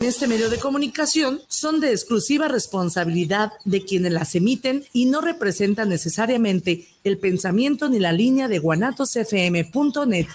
este medio de comunicación son de exclusiva responsabilidad de quienes las emiten y no representan necesariamente el pensamiento ni la línea de guanatosfm.net.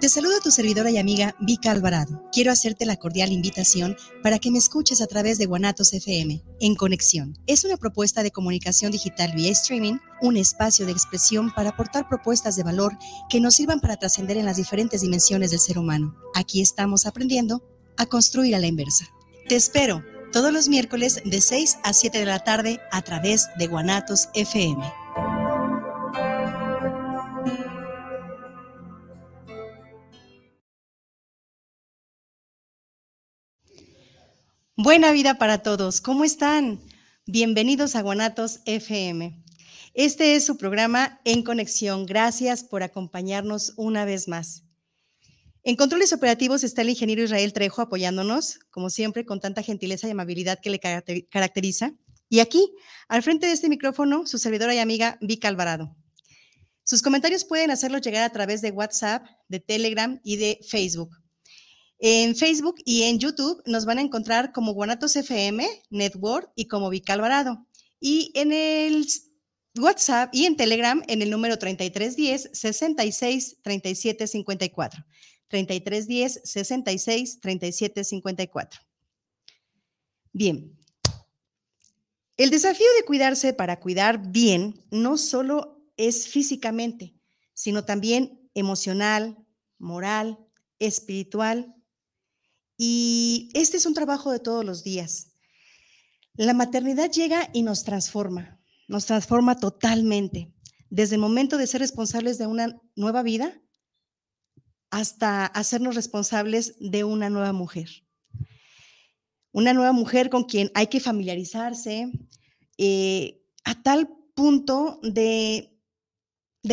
Te saluda tu servidora y amiga Vika Alvarado. Quiero hacerte la cordial invitación para que me escuches a través de Guanatos FM, en Conexión. Es una propuesta de comunicación digital vía streaming, un espacio de expresión para aportar propuestas de valor que nos sirvan para trascender en las diferentes dimensiones del ser humano. Aquí estamos aprendiendo a construir a la inversa. Te espero todos los miércoles de 6 a 7 de la tarde a través de Guanatos FM. Buena vida para todos. ¿Cómo están? Bienvenidos a Guanatos FM. Este es su programa En Conexión. Gracias por acompañarnos una vez más. En controles operativos está el ingeniero Israel Trejo apoyándonos, como siempre, con tanta gentileza y amabilidad que le caracteriza. Y aquí, al frente de este micrófono, su servidora y amiga Vika Alvarado. Sus comentarios pueden hacerlos llegar a través de WhatsApp, de Telegram y de Facebook. En Facebook y en YouTube nos van a encontrar como Guanatos FM, Network y como Vical Alvarado. Y en el WhatsApp y en Telegram en el número 3310 66 37 54. 3310 66 37 54. Bien. El desafío de cuidarse para cuidar bien no solo es físicamente, sino también emocional, moral, espiritual y este es un trabajo de todos los días. La maternidad llega y nos transforma, nos transforma totalmente, desde el momento de ser responsables de una nueva vida hasta hacernos responsables de una nueva mujer. Una nueva mujer con quien hay que familiarizarse eh, a tal punto de,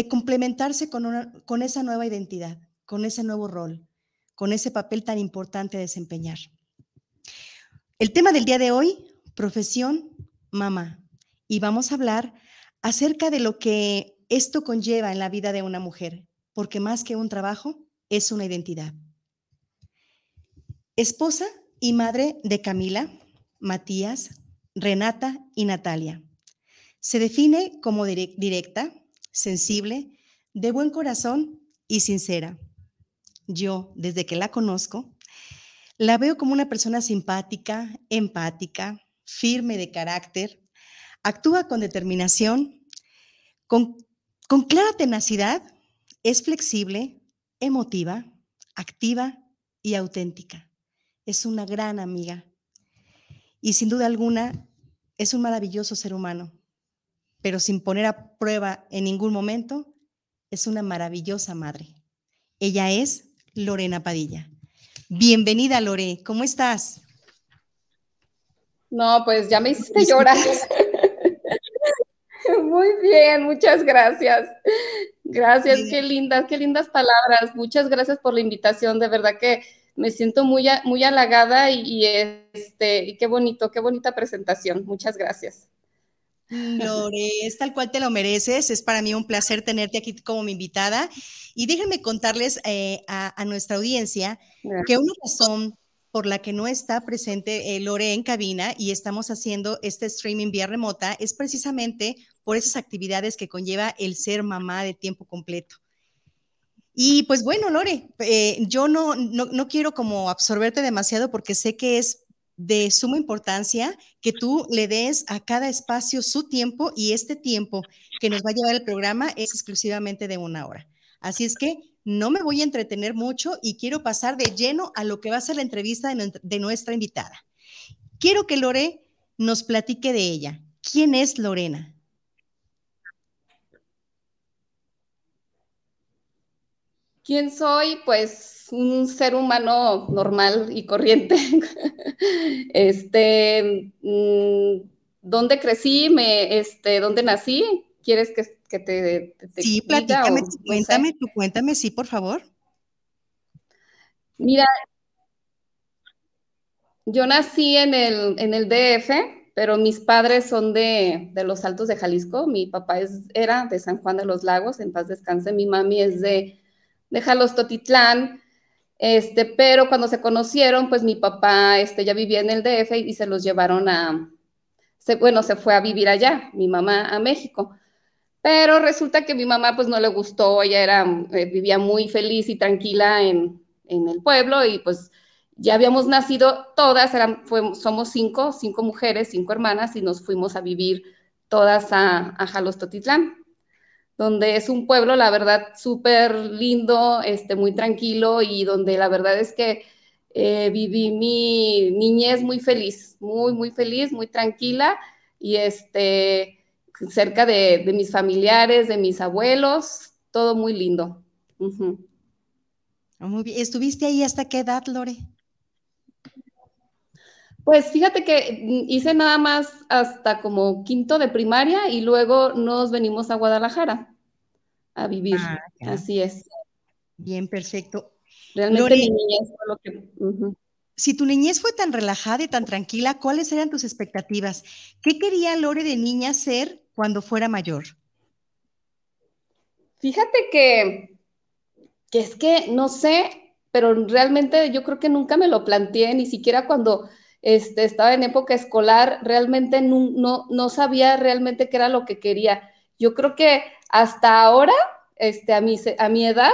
complementarse con, con esa nueva identidad, con ese nuevo rol con ese papel tan importante a desempeñar. El tema del día de hoy, profesión mamá. Y vamos a hablar acerca de lo que esto conlleva en la vida de una mujer, porque más que un trabajo, es una identidad. Esposa y madre de Camila, Matías, Renata y Natalia. Se define como directa, sensible, de buen corazón y sincera yo, desde que la conozco, la veo como una persona simpática, empática, firme de carácter, actúa con determinación, con, con clara tenacidad, es flexible, emotiva, activa y auténtica. Es una gran amiga y sin duda alguna es un maravilloso ser humano, pero sin poner a prueba en ningún momento, es una maravillosa madre. Ella es Lorena Padilla. Bienvenida, Lore, ¿cómo estás? No, pues ya me hiciste llorar. Muy bien, muchas gracias. Gracias, qué lindas, qué lindas palabras. Muchas gracias por la invitación, de verdad que me siento muy, muy halagada y, este, y qué bonito, qué bonita presentación. Muchas gracias. Lore, es tal cual te lo mereces. Es para mí un placer tenerte aquí como mi invitada. Y déjenme contarles eh, a, nuestra audiencia que una razón por la que no está presente eh, Lore en cabina y estamos haciendo este streaming vía remota es precisamente por esas actividades que conlleva el ser mamá de tiempo completo. Y pues bueno, Lore, eh, yo no, no, no quiero como absorberte demasiado porque sé que es de suma importancia que tú le des a cada espacio su tiempo y este tiempo que nos va a llevar el programa es exclusivamente de una hora. Así es que no me voy a entretener mucho y quiero pasar de lleno a lo que va a ser la entrevista de, nuestra invitada. Quiero que Lore nos platique de ella. ¿Quién es Lorena? ¿Quién soy? Pues un ser humano normal y corriente. este, mm, ¿dónde crecí? Me, este, ¿Dónde nací? ¿Quieres que, que te, Sí, platícame, cuéntame, tú cuéntame, sí, por favor. Mira, yo nací en el, en el DF, pero mis padres son de, de, los Altos de Jalisco. Mi papá es, era de San Juan de los Lagos, en paz descanse. Mi mami es de, de Jalostotitlán. Este, pero cuando se conocieron, pues mi papá este, ya vivía en el DF y se los llevaron a, bueno, se fue a vivir allá, mi mamá a México. Pero resulta que mi mamá pues no le gustó, ella era, eh, vivía muy feliz y tranquila en, en, el pueblo y pues ya habíamos nacido todas, eran, somos cinco, cinco mujeres, cinco hermanas y nos fuimos a vivir todas a, a Jalostotitlán, donde es un pueblo, la verdad, súper lindo, este, muy tranquilo y donde la verdad es que eh, viví mi niñez muy feliz, muy, muy feliz, muy tranquila y este, cerca de, mis familiares, de mis abuelos, todo muy lindo. Muy bien. ¿Estuviste ahí hasta qué edad, Lore? Pues fíjate que hice nada más hasta como quinto de primaria y luego nos venimos a Guadalajara a vivir. Ah, Así es. Bien, perfecto. Realmente mi niñez fue lo que... Si tu niñez fue tan relajada y tan tranquila, ¿cuáles eran tus expectativas? ¿Qué quería Lore de niña ser cuando fuera mayor? Fíjate que, que es que no sé, pero realmente yo creo que nunca me lo planteé, ni siquiera cuando este, estaba en época escolar, realmente no, no, sabía realmente qué era lo que quería. Yo creo que hasta ahora, este, a, mi, a mi edad,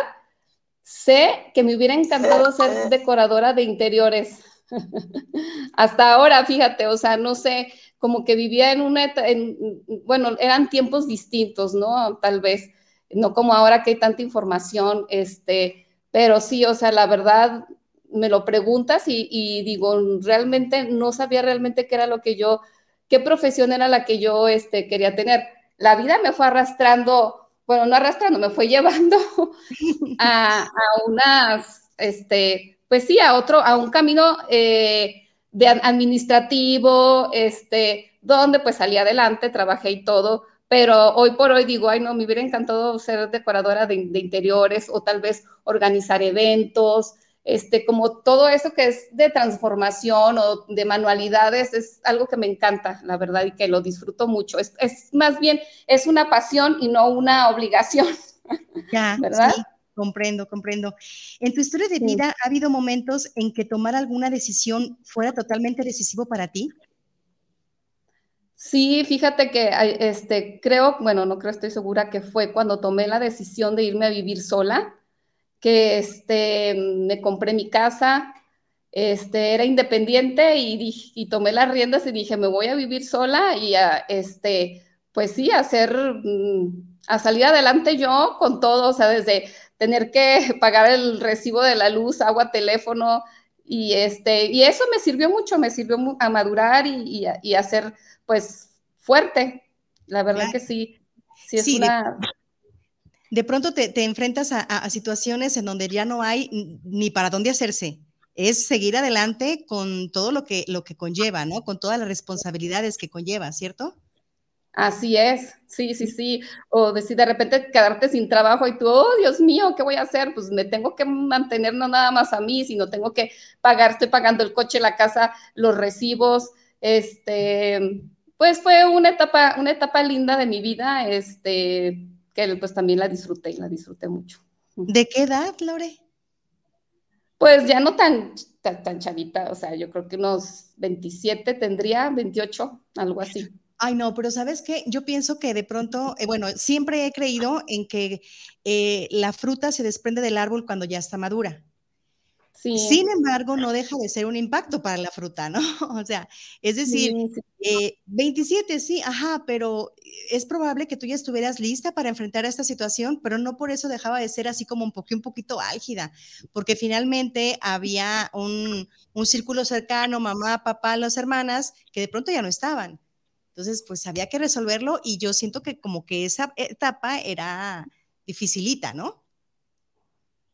sé que me hubiera encantado ser decoradora de interiores. hasta ahora, fíjate, o sea, no sé, como que vivía en una, en, bueno, eran tiempos distintos, ¿no? Tal vez, no como ahora que hay tanta información, este, pero sí, o sea, la verdad, me lo preguntas y, digo, realmente no sabía realmente qué era lo que yo, qué profesión era la que yo este, quería tener. La vida me fue arrastrando, bueno, no arrastrando, me fue llevando a, a unas, este, pues sí, a otro, a un camino eh, de administrativo, este, donde pues salí adelante, trabajé y todo, pero hoy por hoy digo, ay no, me hubiera encantado ser decoradora de, de interiores o tal vez organizar eventos, este, como todo eso que es de transformación o de manualidades, es algo que me encanta, la verdad, y que lo disfruto mucho. Es, más bien, es una pasión y no una obligación. Ya, ¿verdad? Sí, comprendo, comprendo. En tu historia de vida, ¿ha habido momentos en que tomar alguna decisión fuera totalmente decisivo para ti? Sí, fíjate que este, creo, bueno, no creo, estoy segura que fue cuando tomé la decisión de irme a vivir sola que este, me compré mi casa, este, era independiente y, y tomé las riendas y dije, me voy a vivir sola y a, este, pues sí, a hacer, mm, a salir adelante yo con todo, o sea, desde tener que pagar el recibo de la luz, agua, teléfono, y este, y eso me sirvió mucho, me sirvió a madurar y, y, a, ser, pues, fuerte. La verdad que sí, sí es una de pronto te, enfrentas a, situaciones en donde ya no hay ni para dónde hacerse. Es seguir adelante con todo lo que, lo que conlleva, ¿no? Con todas las responsabilidades que conlleva, ¿cierto? Así es, sí, sí, sí. O decir de repente quedarte sin trabajo y tú, oh, Dios mío, ¿qué voy a hacer? Pues me tengo que mantener no nada más a mí, sino tengo que pagar, estoy pagando el coche, la casa, los recibos. Este, pues fue una etapa, una etapa linda de mi vida. Este, que pues también la disfruté, la disfruté mucho. ¿De qué edad, Lore? Pues ya no tan, tan, chavita, o sea, yo creo que unos 27 tendría, 28, algo así. Ay, no, pero sabes qué, yo pienso que de pronto, eh, bueno, siempre he creído en que eh, la fruta se desprende del árbol cuando ya está madura. Sin embargo, no deja de ser un impacto para la fruta, ¿no? O sea, es decir, 27, eh, sí, ajá, pero es probable que tú ya estuvieras lista para enfrentar esta situación, pero no por eso dejaba de ser así como un, poquito, un poquito álgida, porque finalmente había un, un círculo cercano, mamá, papá, las hermanas, que de pronto ya no estaban. Entonces, pues había que resolverlo y yo siento que como que esa etapa era dificilita, ¿no?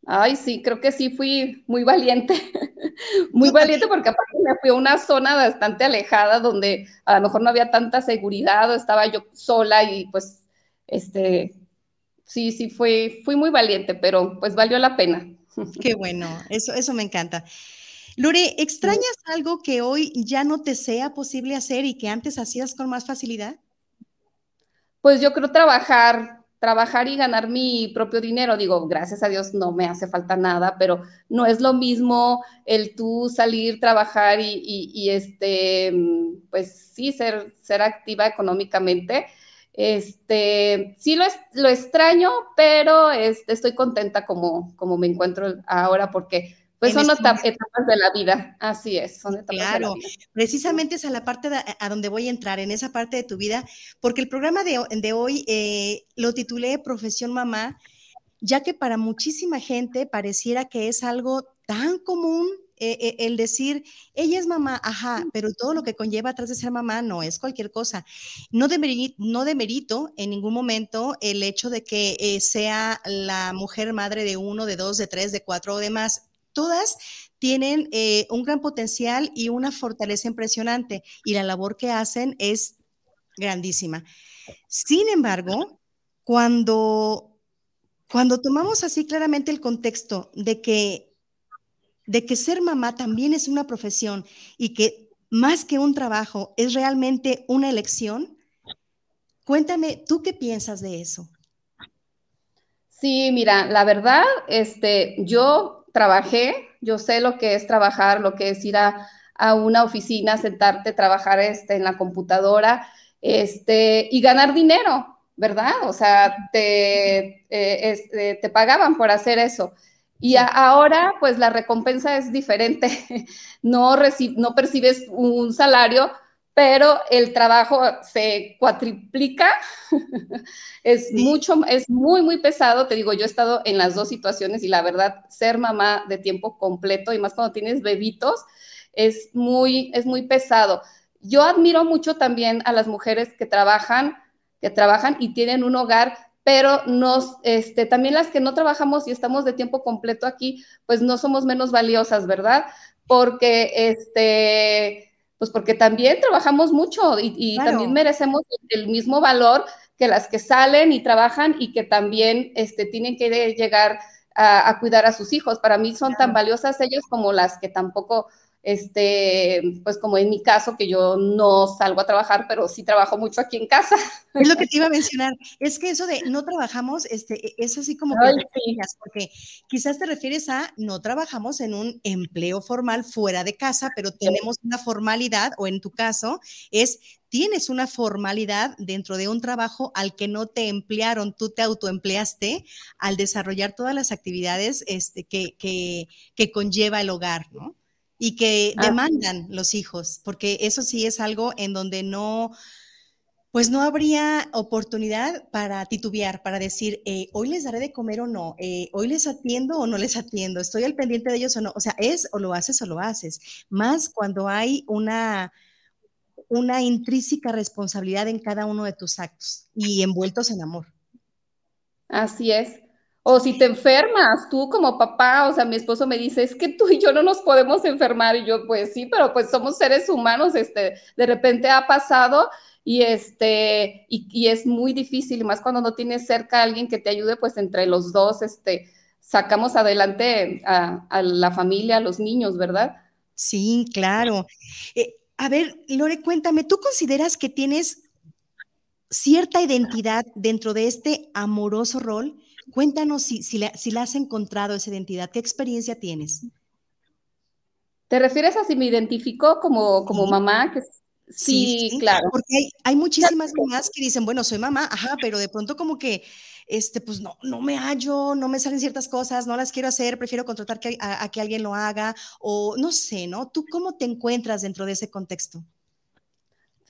Ay, sí, creo que sí fui muy valiente, muy valiente porque aparte me fui a una zona bastante alejada donde a lo mejor no había tanta seguridad o estaba yo sola y pues, este, sí, sí, fui, fui muy valiente, pero pues valió la pena. Qué bueno, eso, eso me encanta. Lore, ¿extrañas algo que hoy ya no te sea posible hacer y que antes hacías con más facilidad? Pues yo creo trabajar trabajar y ganar mi propio dinero. Digo, gracias a Dios no me hace falta nada, pero no es lo mismo el tú salir, trabajar y, este, pues sí, ser, ser activa económicamente. Este, sí lo, lo extraño, pero este, estoy contenta como, como me encuentro ahora porque pues son este etapas de la vida, así es, son etapas claro, de la vida. precisamente es a la parte a donde voy a entrar, en esa parte de tu vida, porque el programa de, de hoy eh, lo titulé Profesión Mamá, ya que para muchísima gente pareciera que es algo tan común eh, eh, el decir, ella es mamá, ajá, pero todo lo que conlleva atrás de ser mamá no es cualquier cosa. No, demerito, no demerito en ningún momento el hecho de que sea la mujer madre de uno, de dos, de tres, de cuatro o demás todas tienen eh, un gran potencial y una fortaleza impresionante y la labor que hacen es grandísima. Sin embargo, cuando, cuando tomamos así claramente el contexto de que, de que ser mamá también es una profesión y que más que un trabajo es realmente una elección, cuéntame, ¿tú qué piensas de eso? Sí, mira, la verdad, este, yo trabajé, yo sé lo que es trabajar, lo que es ir a, una oficina, sentarte, trabajar este, en la computadora este, y ganar dinero, ¿verdad? O sea, te, eh, este, te pagaban por hacer eso. Y ahora, pues la recompensa es diferente. No, no percibes un salario, pero el trabajo se cuatriplica, es mucho, es muy, muy pesado, te digo, yo he estado en las dos situaciones y la verdad, ser mamá de tiempo completo y más cuando tienes bebitos, es muy, es muy pesado. Yo admiro mucho también a las mujeres que trabajan, que trabajan y tienen un hogar, pero nos, este, también las que no trabajamos y estamos de tiempo completo aquí, pues no somos menos valiosas, ¿verdad? Porque, este, pues porque también trabajamos mucho y, también merecemos el mismo valor que las que salen y trabajan y que también este, tienen que llegar a, cuidar a sus hijos. Para mí son tan valiosas ellas como las que tampoco este, pues como en mi caso, que yo no salgo a trabajar, pero sí trabajo mucho aquí en casa. Es lo que te iba a mencionar, es que eso de no trabajamos, este, e, es así como porque quizás te refieres a no trabajamos en un empleo formal fuera de casa, pero tenemos una formalidad, o en tu caso, es tienes una formalidad dentro de un trabajo al que no te emplearon, tú te autoempleaste al desarrollar todas las actividades este, que, que, que conlleva el hogar, ¿no? Y que demandan los hijos, porque eso sí es algo en donde no, pues no habría oportunidad para titubear, para decir, eh, hoy les daré de comer o no, eh, hoy les atiendo o no les atiendo, estoy al pendiente de ellos o no. O sea, es o lo haces o lo haces. Más cuando hay una, una intrínseca responsabilidad en cada uno de tus actos y envueltos en amor. Así es. O si te enfermas, tú como papá, o sea, mi esposo me dice, es que tú y yo no nos podemos enfermar. Y yo, pues sí, pero pues somos seres humanos, este, de repente ha pasado y este, y, es muy difícil, y más cuando no tienes cerca a alguien que te ayude, pues entre los dos, este, sacamos adelante a, la familia, a los niños, ¿verdad? Sí, claro. Eh, a ver, Lore, cuéntame, ¿tú consideras que tienes cierta identidad dentro de este amoroso rol? Cuéntanos si, si, la, has encontrado esa identidad, ¿qué experiencia tienes? ¿Te refieres a si me identifico como, como mamá? sí, claro. Porque hay, muchísimas mamás que dicen, bueno, soy mamá, ajá, pero de pronto como que, este, pues no, no me hallo, no me salen ciertas cosas, no las quiero hacer, prefiero contratar a que alguien lo haga, o no sé, ¿no? ¿Tú cómo te encuentras dentro de ese contexto?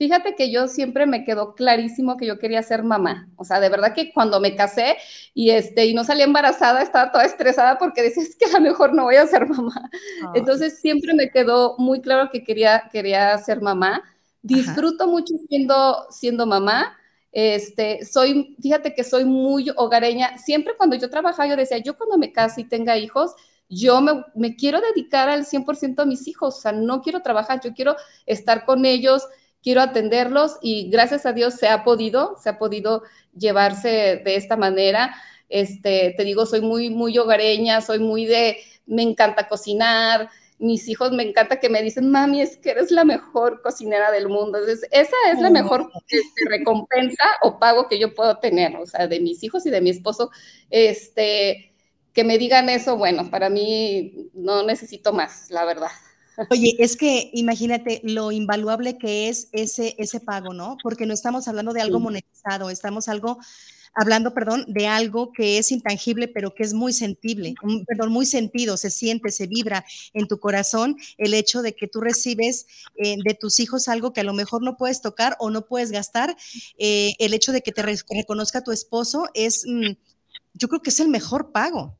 Fíjate que yo siempre me quedó clarísimo que yo quería ser mamá. O sea, de verdad que cuando me casé y, este, y no salí embarazada, estaba toda estresada porque decía, es que a lo mejor no voy a ser mamá. Entonces siempre me quedó muy claro que quería, quería ser mamá. Disfruto mucho siendo, siendo mamá. Este, soy, fíjate que soy muy hogareña. Siempre cuando yo trabajaba, yo decía, yo cuando me case y tenga hijos, yo me, me quiero dedicar al 100% a mis hijos. O sea, no quiero trabajar, yo quiero estar con ellos, quiero atenderlos y gracias a Dios se ha podido, se ha podido llevarse de esta manera. Este, te digo, soy muy, muy hogareña, soy muy de, me encanta cocinar, mis hijos me encanta que me dicen, mami, es que eres la mejor cocinera del mundo. Entonces, esa es la mejor este, recompensa o pago que yo puedo tener, o sea, de mis hijos y de mi esposo, este, que me digan eso, bueno, para mí no necesito más, la verdad. Oye, es que imagínate lo invaluable que es ese, ese pago, ¿no? Porque no estamos hablando de algo monetizado, estamos algo hablando, perdón, de algo que es intangible, pero que es muy sentible, perdón, muy sentido, se siente, se vibra en tu corazón el hecho de que tú recibes eh, de tus hijos algo que a lo mejor no puedes tocar o no puedes gastar. Eh, el hecho de que te reconozca tu esposo es, mm, yo creo que es el mejor pago.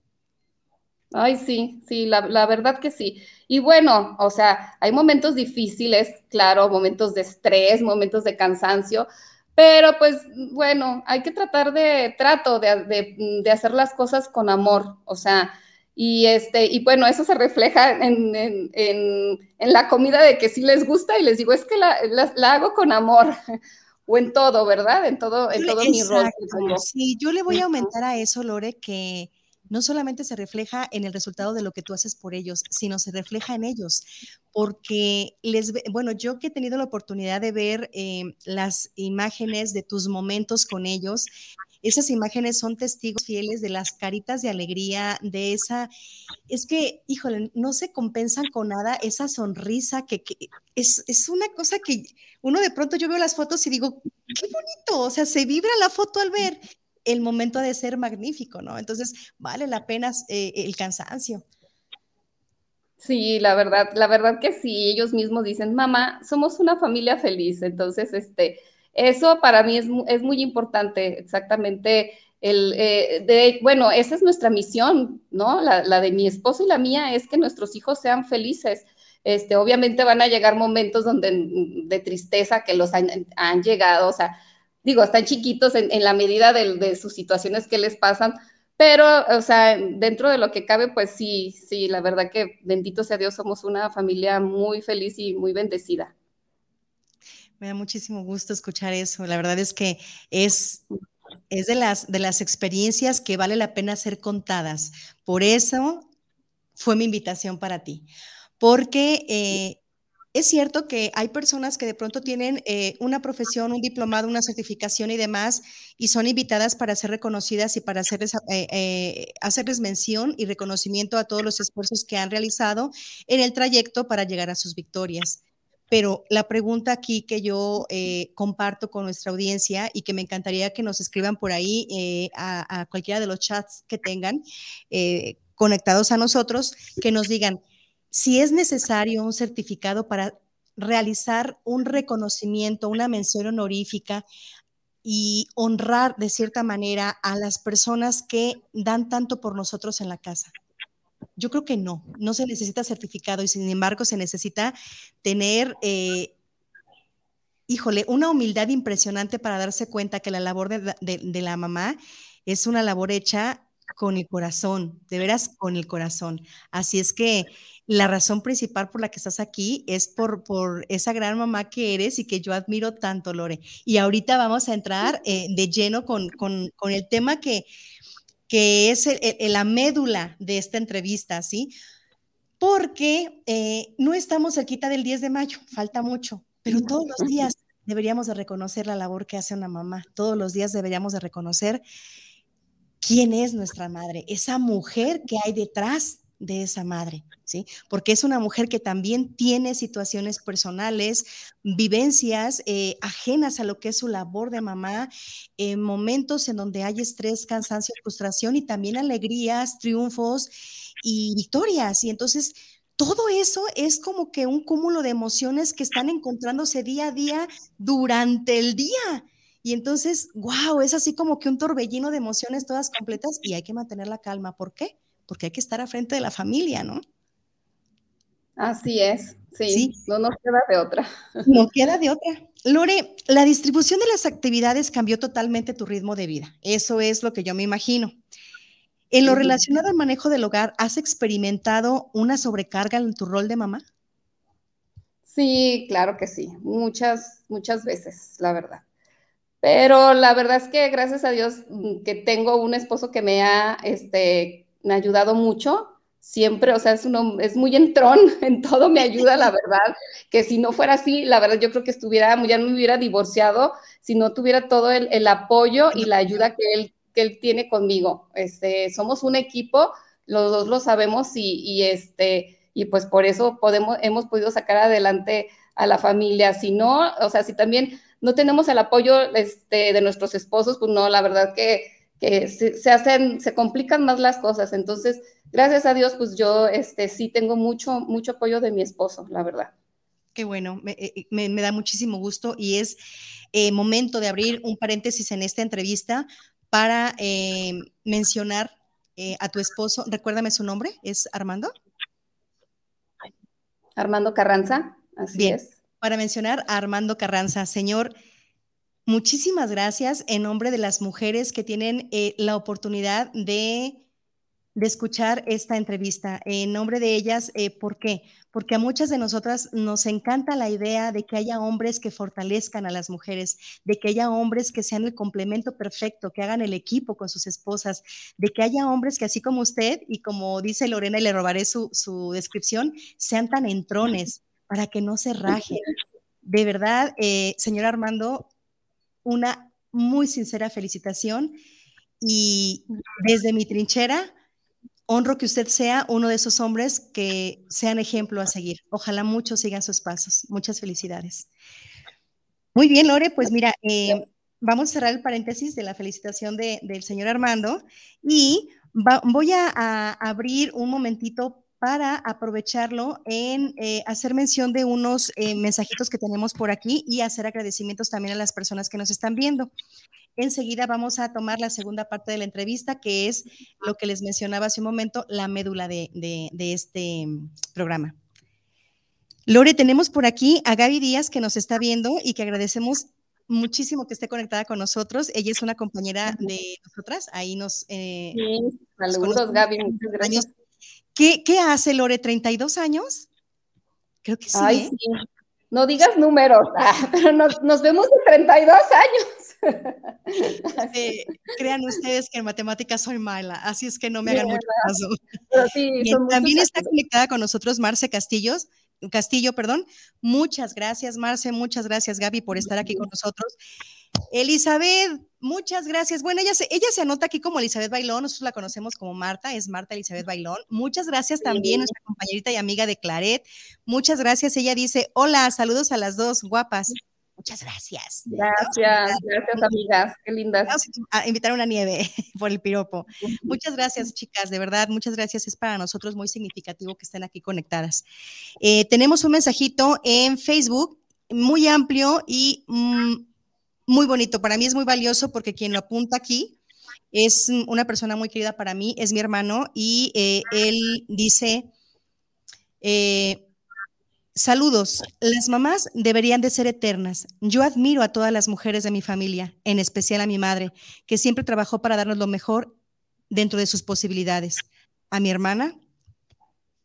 Ay, sí, sí, la, la, verdad que sí. Y bueno, o sea, hay momentos difíciles, claro, momentos de estrés, momentos de cansancio, pero pues bueno, hay que tratar de trato, de, hacer las cosas con amor, o sea, y este, y bueno, eso se refleja en, la comida de que sí les gusta y les digo, es que la, hago con amor. o en todo, ¿verdad? En todo, en todo mi rol. Sí, yo le voy a aumentar a eso, Lore, que no solamente se refleja en el resultado de lo que tú haces por ellos, sino se refleja en ellos, porque les, bueno, yo que he tenido la oportunidad de ver eh, las imágenes de tus momentos con ellos, esas imágenes son testigos fieles de las caritas de alegría, de esa, es que, híjole, no se compensan con nada esa sonrisa que, es, es, una cosa que uno de pronto yo veo las fotos y digo, qué bonito, o sea, se vibra la foto al ver el momento de ser magnífico, ¿no? Entonces, vale la pena eh, el cansancio. Sí, la verdad, la verdad que sí, ellos mismos dicen, mamá, somos una familia feliz, entonces, este, eso para mí es, muy importante, exactamente, el, eh, de, bueno, esa es nuestra misión, ¿no? La, la, de mi esposo y la mía es que nuestros hijos sean felices. Este, obviamente van a llegar momentos donde de tristeza que los han, han llegado, o sea, digo, están chiquitos en, la medida de, sus situaciones que les pasan, pero, o sea, dentro de lo que cabe, pues sí, sí, la verdad que bendito sea Dios, somos una familia muy feliz y muy bendecida. Me da muchísimo gusto escuchar eso. La verdad es que es, es de, las, de las experiencias que vale la pena ser contadas. Por eso fue mi invitación para ti. Porque eh, es cierto que hay personas que de pronto tienen eh, una profesión, un diplomado, una certificación y demás, y son invitadas para ser reconocidas y para hacerles, eh, eh, hacerles mención y reconocimiento a todos los esfuerzos que han realizado en el trayecto para llegar a sus victorias. Pero la pregunta aquí que yo comparto con nuestra audiencia y que me encantaría que nos escriban por ahí a, a, cualquiera de los chats que tengan conectados a nosotros, que nos digan, si es necesario un certificado para realizar un reconocimiento, una mención honorífica y honrar de cierta manera a las personas que dan tanto por nosotros en la casa. Yo creo que no, no se necesita certificado y sin embargo se necesita tener, eh, híjole, una humildad impresionante para darse cuenta que la labor de, de la mamá es una labor hecha con el corazón, de veras con el corazón. Así es que la razón principal por la que estás aquí es por, por esa gran mamá que eres y que yo admiro tanto, Lore. Y ahorita vamos a entrar eh, de lleno con, con, con, el tema que, que es la médula de esta entrevista, ¿sí? Porque eh, no estamos cerquita del 10 de mayo, falta mucho, pero todos los días deberíamos de reconocer la labor que hace una mamá, todos los días deberíamos de reconocer quién es nuestra madre, esa mujer que hay detrás de esa madre, ¿sí? Porque es una mujer que también tiene situaciones personales, vivencias eh, ajenas a lo que es su labor de mamá, en momentos en donde hay estrés, cansancio, frustración y también alegrías, triunfos y victorias. Y entonces todo eso es como que un cúmulo de emociones que están encontrándose día a día durante el día. Y entonces, wow, es así como que un torbellino de emociones todas completas y hay que mantener la calma. ¿Por qué? porque hay que estar a frente de la familia, ¿no? Así es, sí, no nos queda de otra. No queda de otra. Lore, la distribución de las actividades cambió totalmente tu ritmo de vida. Eso es lo que yo me imagino. En lo relacionado al manejo del hogar, ¿has experimentado una sobrecarga en tu rol de mamá? Sí, claro que sí, muchas, muchas veces, la verdad. Pero la verdad es que gracias a Dios mm, que tengo un esposo que me ha este, me ha ayudado mucho, siempre, o sea, es, uno, es muy entrón, en todo me ayuda, la verdad, que si no fuera así, la verdad yo creo que estuviera, ya me hubiera divorciado, si no tuviera todo el, apoyo y la ayuda que él, que él tiene conmigo. Este, somos un equipo, los dos lo sabemos y, y, este, y pues por eso podemos, hemos podido sacar adelante a la familia. Si no, o sea, si también no tenemos el apoyo este, de nuestros esposos, pues no, la verdad que, que se, hacen, se complican más las cosas. Entonces, gracias a Dios, pues yo este, sí tengo mucho, mucho apoyo de mi esposo, la verdad. Qué bueno, me, eh, eh, da muchísimo gusto y es eh, momento de abrir un paréntesis en esta entrevista para mencionar a tu esposo. Recuérdame su nombre, ¿es Armando? Armando Carranza, así es. Para mencionar a Armando Carranza, señor, muchísimas gracias en nombre de las mujeres que tienen la oportunidad de de escuchar esta entrevista. En nombre de ellas, eh, ¿por qué? Porque a muchas de nosotras nos encanta la idea de que haya hombres que fortalezcan a las mujeres, de que haya hombres que sean el complemento perfecto, que hagan el equipo con sus esposas, de que haya hombres que así como usted y como dice Lorena y le robaré su, descripción, sean tan entrones para que no se rajen. De verdad, eh, señor Armando, una muy sincera felicitación y desde mi trinchera, honro que usted sea uno de esos hombres que sean ejemplo a seguir. Ojalá muchos sigan sus pasos. Muchas felicidades. Muy bien, Lore, pues mira, eh, vamos a cerrar el paréntesis de la felicitación del señor Armando y voy a, abrir un momentito para aprovecharlo en eh, hacer mención de unos eh, mensajitos que tenemos por aquí y hacer agradecimientos también a las personas que nos están viendo. Enseguida vamos a tomar la segunda parte de la entrevista, que es lo que les mencionaba hace un momento, la médula de, este programa. Lore, tenemos por aquí a Gaby Díaz que nos está viendo y que agradecemos muchísimo que esté conectada con nosotros. Ella es una compañera de nosotras. Ahí nos. Eh, saludos, Gaby. Muchas gracias. ¿Qué, hace Lore? ¿32 años? Creo que sí. Ay, ¿eh? sí. No digas números, pero nos, nos vemos de 32 años. Crean ustedes que en matemáticas soy mala, así es que no me hagan mucho caso. también está conectada con nosotros Marce Castillos, Castillo, perdón. Muchas gracias, Marce, muchas gracias, Gaby, por estar aquí con nosotros. Elizabeth, muchas gracias. Bueno, ella se, ella se anota aquí como Elizabeth Bailón, nosotros la conocemos como Marta, es Marta Elizabeth Bailón. Muchas gracias también, nuestra compañerita y amiga de Claret. Muchas gracias. Ella dice, hola, saludos a las dos guapas. Muchas gracias. Gracias, gracias amigas, qué lindas. Vamos a invitar una nieve por el piropo. Muchas gracias, chicas, de verdad, muchas gracias. Es para nosotros muy significativo que estén aquí conectadas. Eh, tenemos un mensajito en Facebook muy amplio y mm, muy bonito. Para mí es muy valioso porque quien lo apunta aquí es una persona muy querida para mí, es mi hermano y eh, él dice... Eh, Saludos. Las mamás deberían de ser eternas. Yo admiro a todas las mujeres de mi familia, en especial a mi madre, que siempre trabajó para darnos lo mejor dentro de sus posibilidades. A mi hermana,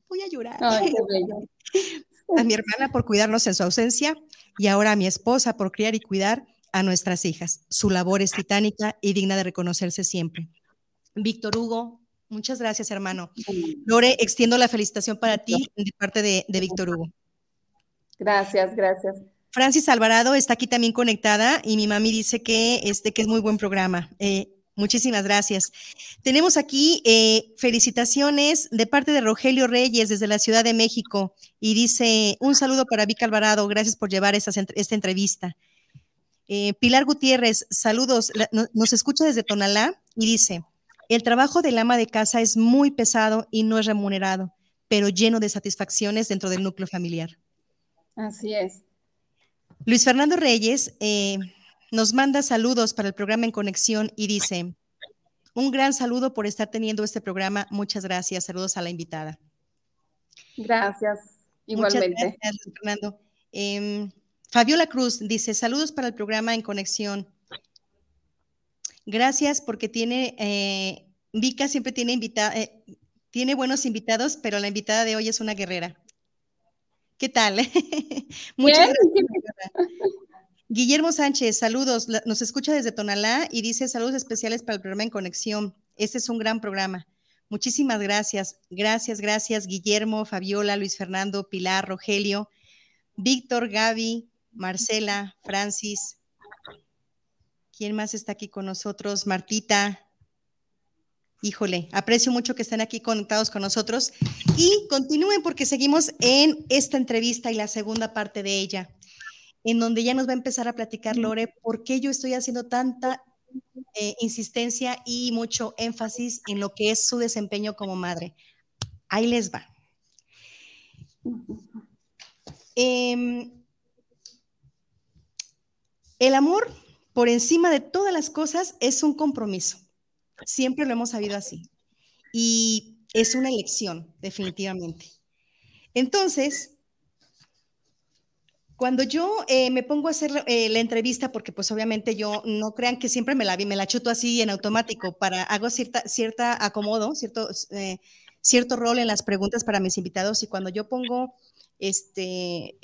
voy a llorar. a mi hermana por cuidarnos en su ausencia y ahora a mi esposa por criar y cuidar a nuestras hijas. Su labor es titánica y digna de reconocerse siempre. Víctor Hugo, muchas gracias, hermano. Lore, extiendo la felicitación para ti de parte de, de Víctor Hugo. Gracias, gracias. Francis Alvarado está aquí también conectada y mi mami dice que, este, que es muy buen programa. Eh, muchísimas gracias. Tenemos aquí eh, felicitaciones de parte de Rogelio Reyes desde la Ciudad de México y dice un saludo para Vic Alvarado, gracias por llevar esta entrevista. Eh, Pilar Gutiérrez, saludos, nos escucha desde Tonalá y dice, el trabajo del ama de casa es muy pesado y no es remunerado, pero lleno de satisfacciones dentro del núcleo familiar. Así es. Luis Fernando Reyes eh, nos manda saludos para el programa En Conexión y dice, un gran saludo por estar teniendo este programa. Muchas gracias. Saludos a la invitada. Gracias. Igualmente. Muchas gracias, Fernando. Em, Fabiola Cruz dice, saludos para el programa En Conexión. Gracias porque tiene, eh, Vika siempre tiene invitada, eh, tiene buenos invitados, pero la invitada de hoy es una guerrera. ¿Qué tal? Muchas gracias. Guillermo Sánchez, saludos. Nos escucha desde Tonalá y dice saludos especiales para el programa En Conexión. Este es un gran programa. Muchísimas gracias. Gracias, gracias, Guillermo, Fabiola, Luis Fernando, Pilar, Rogelio, Víctor, Gaby, Marcela, Francis. ¿Quién más está aquí con nosotros? Martita. Híjole, aprecio mucho que estén aquí conectados con nosotros y continúen porque seguimos en esta entrevista y la segunda parte de ella, en donde ya nos va a empezar a platicar Lore por qué yo estoy haciendo tanta eh, insistencia y mucho énfasis en lo que es su desempeño como madre. Ahí les va. Em, el amor, por encima de todas las cosas, es un compromiso. Siempre lo hemos sabido así. Y es una elección, definitivamente. Entonces, cuando yo eh, me pongo a hacer eh, la entrevista, porque pues obviamente yo no crean que siempre me la me la chuto así en automático, para hago cierta, cierta acomodo, cierto, eh, cierto rol en las preguntas para mis invitados y cuando yo pongo este,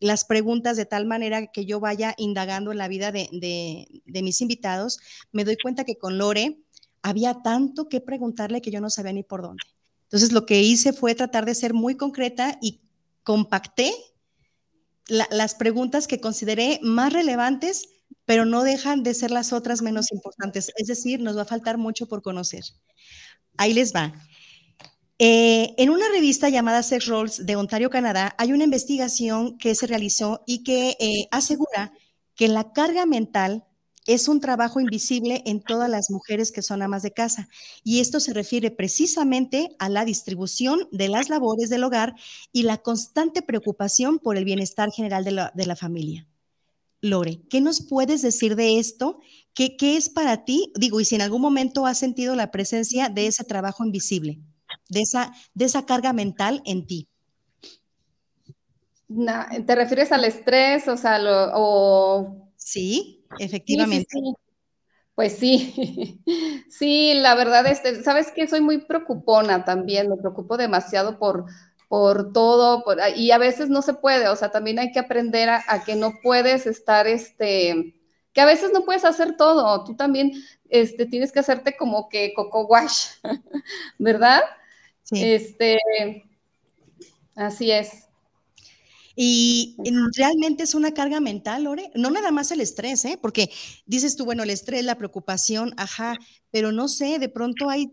las preguntas de tal manera que yo vaya indagando en la vida de, de mis invitados, me doy cuenta que con Lore había tanto que preguntarle que yo no sabía ni por dónde. Entonces lo que hice fue tratar de ser muy concreta y compacté las preguntas que consideré más relevantes, pero no dejan de ser las otras menos importantes. Es decir, nos va a faltar mucho por conocer. Ahí les va. Eh, en una revista llamada Sex Roles de Ontario, Canadá, hay una investigación que se realizó y que eh, asegura que la carga mental es un trabajo invisible en todas las mujeres que son amas de casa. Y esto se refiere precisamente a la distribución de las labores del hogar y la constante preocupación por el bienestar general de la, familia. Lore, ¿qué nos puedes decir de esto? ¿Qué, es para ti? Digo, y si en algún momento has sentido la presencia de ese trabajo invisible, de esa, de esa carga mental en ti. ¿Te refieres al estrés? O sea, o... Sí. Efectivamente. Pues sí, sí, la verdad, este, sabes que soy muy preocupona también, me preocupo demasiado por, por todo, y a veces no se puede, o sea, también hay que aprender a, que no puedes estar, este, que a veces no puedes hacer todo, tú también, este, tienes que hacerte como que coco wash, ¿verdad? Sí. Este, así es. Y realmente es una carga mental, Lore. No nada más el estrés, ¿eh? Porque dices tú, bueno, el estrés, la preocupación, ajá, pero no sé, de pronto hay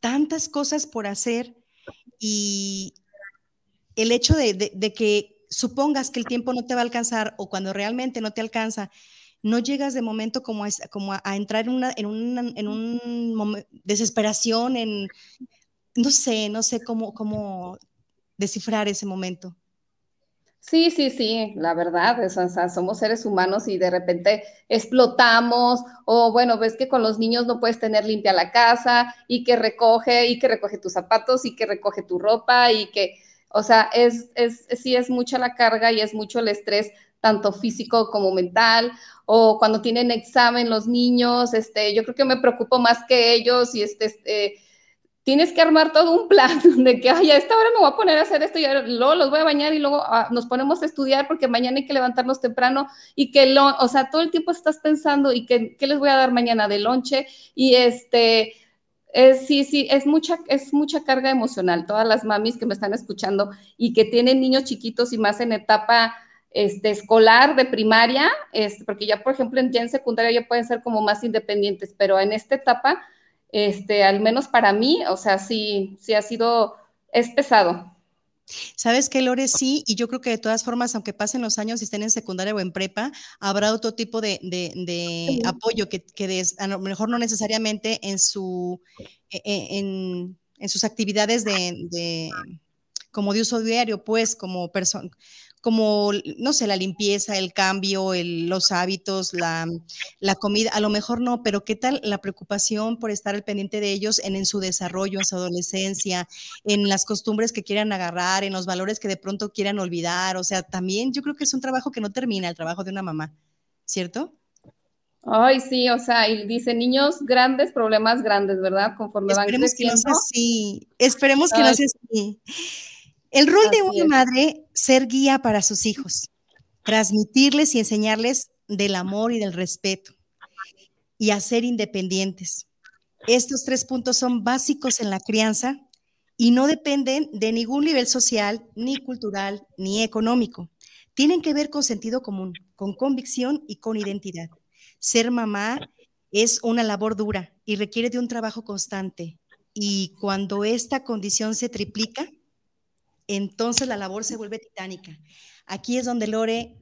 tantas cosas por hacer y el hecho de, que supongas que el tiempo no te va a alcanzar o cuando realmente no te alcanza, no llegas de momento como a, como a, entrar en una, en una en un desesperación, en, no sé, no sé cómo, cómo descifrar ese momento. Sí, sí, sí, la verdad, o sea, somos seres humanos y de repente explotamos, o bueno, ves que con los niños no puedes tener limpia la casa y que recoge, y que recoge tus zapatos y que recoge tu ropa y que, o sea, es, es, sí es mucha la carga y es mucho el estrés, tanto físico como mental, o cuando tienen examen los niños, este, yo creo que me preocupo más que ellos y este, este tienes que armar todo un plan de que, ay, a esta hora me voy a poner a hacer esto y luego los voy a bañar y luego ah, nos ponemos a estudiar porque mañana hay que levantarnos temprano y que, lo, o sea, todo el tiempo estás pensando y que, ¿qué les voy a dar mañana de lonche? Y este, es, sí, sí, es mucha, es mucha carga emocional. Todas las mamis que me están escuchando y que tienen niños chiquitos y más en etapa este, escolar de primaria, este, porque ya, por ejemplo, en, ya en secundaria ya pueden ser como más independientes, pero en esta etapa este, al menos para mí, o sea, sí, sí ha sido, es pesado. Sabes que Lore sí, y yo creo que de todas formas, aunque pasen los años y estén en secundaria o en prepa, habrá otro tipo de, apoyo que, que a lo mejor no necesariamente en su e, e, en, en sus actividades de, como de uso diario, pues, como persona como, no sé, la limpieza, el cambio, los hábitos, la, comida, a lo mejor no, pero ¿qué tal la preocupación por estar al pendiente de ellos en, en, su desarrollo, en su adolescencia, en las costumbres que quieran agarrar, en los valores que de pronto quieran olvidar? O sea, también yo creo que es un trabajo que no termina, el trabajo de una mamá, ¿cierto? Ay, sí, o sea, y dice niños grandes, problemas grandes, ¿verdad? Conforme van creciendo. Que no sea así. Esperemos que no sea así. El rol de una madre, ser guía para sus hijos, transmitirles y enseñarles del amor y del respeto y a ser independientes. Estos tres puntos son básicos en la crianza y no dependen de ningún nivel social, ni cultural, ni económico. Tienen que ver con sentido común, con convicción y con identidad. Ser mamá es una labor dura y requiere de un trabajo constante. Y cuando esta condición se triplica, entonces la labor se vuelve titánica. Aquí es donde Lore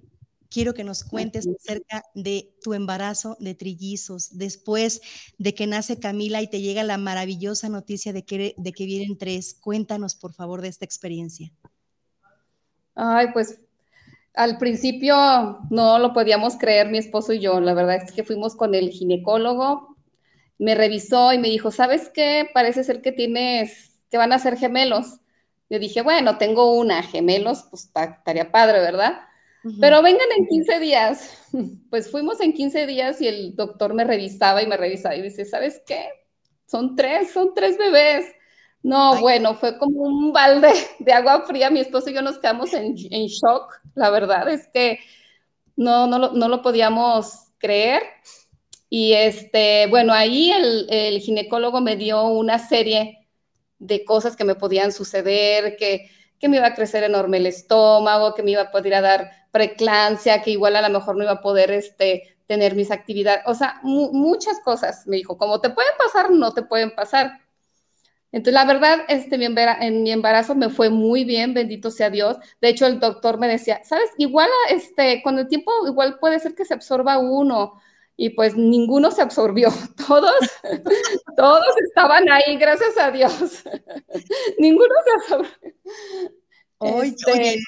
quiero que nos cuentes acerca de tu embarazo de trillizos, después de que nace Camila y te llega la maravillosa noticia de que, de que vienen tres. Cuéntanos, por favor, de esta experiencia. Ay, pues al principio no lo podíamos creer mi esposo y yo. La verdad es que fuimos con el ginecólogo, me revisó y me dijo, ¿sabes qué? Parece ser que tienes, que van a ser gemelos. Yo dije, bueno, tengo una, gemelos, pues estaría padre, ¿verdad? Pero vengan en 15 días. Pues fuimos en 15 días y el doctor me revisaba y me revisaba y dice, ¿sabes qué? Son tres, son tres bebés. No, bueno, fue como un balde de agua fría. Mi esposo y yo nos quedamos en, shock. La verdad es que no, no, lo, no lo podíamos creer. Y este, bueno, ahí el, el ginecólogo me dio una serie de cosas que me podían suceder, que que me iba a crecer enorme el estómago, que me iba a poder dar preclancia, que igual a lo mejor no iba a poder este, tener mis actividades, o sea, muchas cosas, me dijo, como te pueden pasar, no te pueden pasar. Entonces, la verdad, este, en mi embarazo me fue muy bien, bendito sea Dios. De hecho, el doctor me decía, sabes, igual este, con el tiempo, igual puede ser que se absorba uno. Y pues ninguno se absorbió, todos, todos estaban ahí, gracias a Dios. ninguno se absorbió. Oye, este,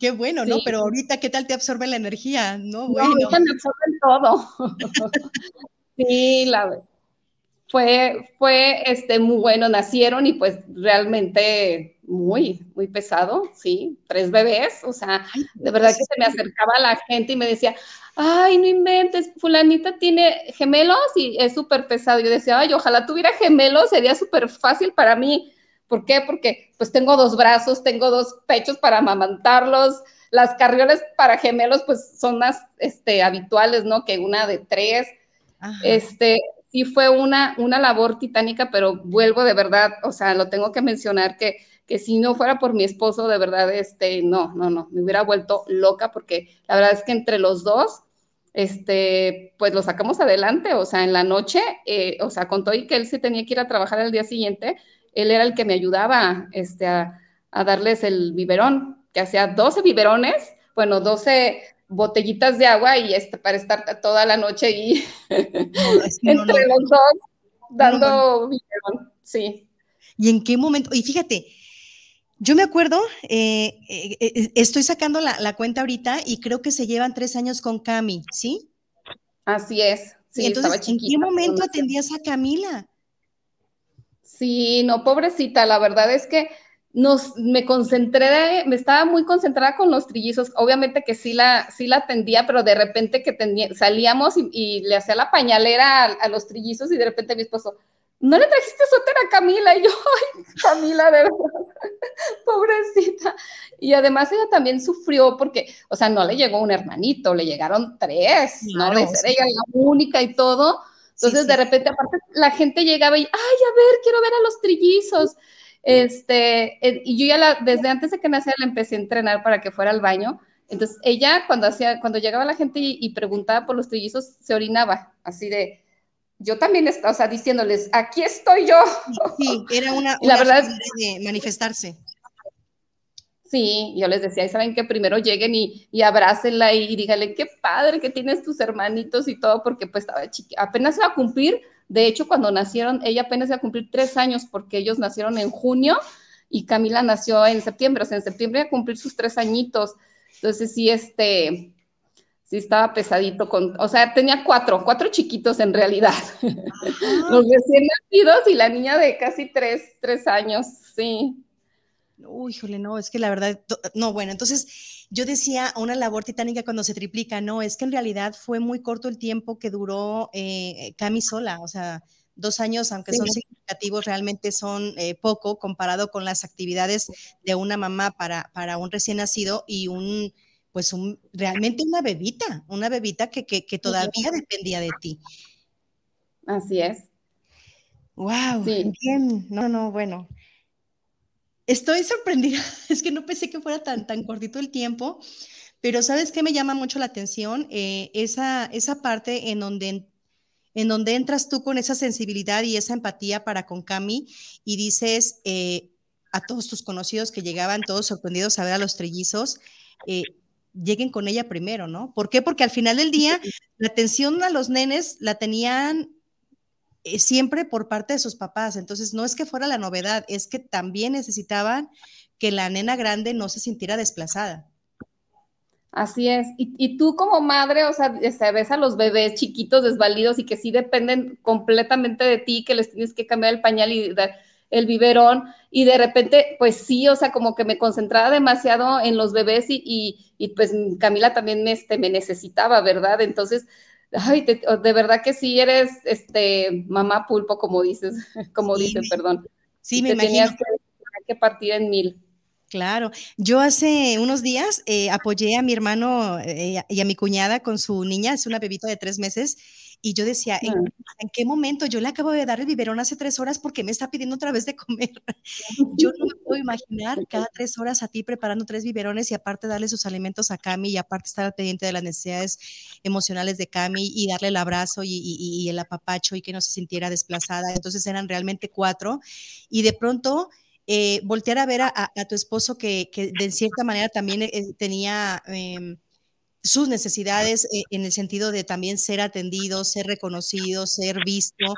qué bueno, ¿no? Pero ahorita, ¿qué tal te absorbe la energía? No, bueno. No, me absorben todo. sí, la fue, fue este, muy bueno, nacieron y pues realmente muy, muy pesado, sí, tres bebés, o sea, de verdad que se me acercaba la gente y me decía, ay, no inventes, fulanita tiene gemelos y es súper pesado. Yo decía, ay, ojalá tuviera gemelos, sería súper fácil para mí. ¿Por qué? Porque pues tengo dos brazos, tengo dos pechos para amamantarlos, las carriolas para gemelos pues son más este, habituales, ¿no? Que una de tres. Este, sí fue una, una labor titánica, pero vuelvo de verdad, o sea, lo tengo que mencionar que, que si no fuera por mi esposo, de verdad, este, no, no, no, me hubiera vuelto loca porque la verdad es que entre los dos, este, pues lo sacamos adelante, o sea, en la noche, eh, o sea, con todo y que él se tenía que ir a trabajar al día siguiente, él era el que me ayudaba este, a, darles el biberón, que hacía 12 biberones, bueno, 12 botellitas de agua y este, para estar toda la noche ahí entre los dos dando sí. ¿Y en qué momento? Y fíjate, yo me acuerdo, eh, eh, eh, estoy sacando la, cuenta ahorita y creo que se llevan tres años con Cami, ¿sí? Así es. Sí, entonces, ¿en qué momento atendías a Camila? Sí, no, pobrecita, la verdad es que nos, me concentré, me estaba muy concentrada con los trillizos, obviamente que sí la, sí la atendía, pero de repente que salíamos y, le hacía la pañalera a, los trillizos y de repente mi esposo, ¿no le trajiste suéter a Camila? Y yo, ay, Camila, de verdad, pobrecita. Y además ella también sufrió porque, o sea, no le llegó un hermanito, le llegaron tres, ¿no? De ser ella la única y todo. Entonces, de repente, aparte, la gente llegaba y, ay, a ver, quiero ver a los trillizos. Este, eh, y yo ya la, desde antes de que naciera la empecé a entrenar para que fuera al baño. Entonces, ella cuando hacía, cuando llegaba la gente y, preguntaba por los trillizos, se orinaba, así de, yo también estaba, o sea, diciéndoles, aquí estoy yo. Sí, era una, la verdad, de manifestarse. Sí, yo les decía, y saben que primero lleguen y, y abrácenla y, díganle, qué padre que tienes tus hermanitos y todo, porque pues estaba chiquita, apenas iba a cumplir, de hecho cuando nacieron, ella apenas iba a cumplir tres años porque ellos nacieron en junio y Camila nació en septiembre, o sea, en septiembre iba a cumplir sus tres añitos, entonces sí, este, sí estaba pesadito con, o sea, tenía cuatro, cuatro chiquitos en realidad, los recién nacidos y la niña de casi tres, tres años, sí. Uy, híjole, no, es que la verdad, no, bueno, entonces yo decía una labor titánica cuando se triplica, no, es que en realidad fue muy corto el tiempo que duró eh, Cami sola, o sea, dos años, aunque son significativos, realmente son eh, poco comparado con las actividades de una mamá para, para un recién nacido y un, pues un, realmente una bebita, una bebita que, que, que todavía dependía de ti. Así es. Wow, bien, no, no, bueno. Estoy sorprendida, es que no pensé que fuera tan, tan cortito el tiempo, pero ¿sabes qué me llama mucho la atención? Eh, esa, esa parte en donde, en donde entras tú con esa sensibilidad y esa empatía para con Cami y dices eh, a todos tus conocidos que llegaban todos sorprendidos a ver a los trellizos, eh, lleguen con ella primero, ¿no? ¿Por qué? Porque al final del día la atención a los nenes la tenían siempre por parte de sus papás. Entonces, no es que fuera la novedad, es que también necesitaban que la nena grande no se sintiera desplazada. Así es. Y, tú como madre, o sea, ves a los bebés chiquitos desvalidos y que sí dependen completamente de ti, que les tienes que cambiar el pañal y el biberón, y de repente, pues sí, o sea, como que me concentraba demasiado en los bebés y, y, pues Camila también este, me necesitaba, ¿verdad? Entonces, ay, de verdad que sí eres este mamá pulpo, como dices, como dicen, perdón. Sí, me imagino. Que, que partir en mil. Claro, yo hace unos días eh, apoyé a mi hermano eh, y a mi cuñada con su niña, es una bebita de tres meses, y yo decía, ¿en, qué momento? Yo le acabo de dar el biberón hace tres horas porque me está pidiendo otra vez de comer. yo no me puedo imaginar cada tres horas a ti preparando tres biberones y aparte darle sus alimentos a Cami y aparte estar al pendiente de las necesidades emocionales de Cami y darle el abrazo y, y el apapacho y que no se sintiera desplazada. Entonces eran realmente cuatro y de pronto eh, voltear a ver a, tu esposo que, de cierta manera también eh, tenía em, sus necesidades eh, en el sentido de también ser atendido, ser reconocido, ser visto,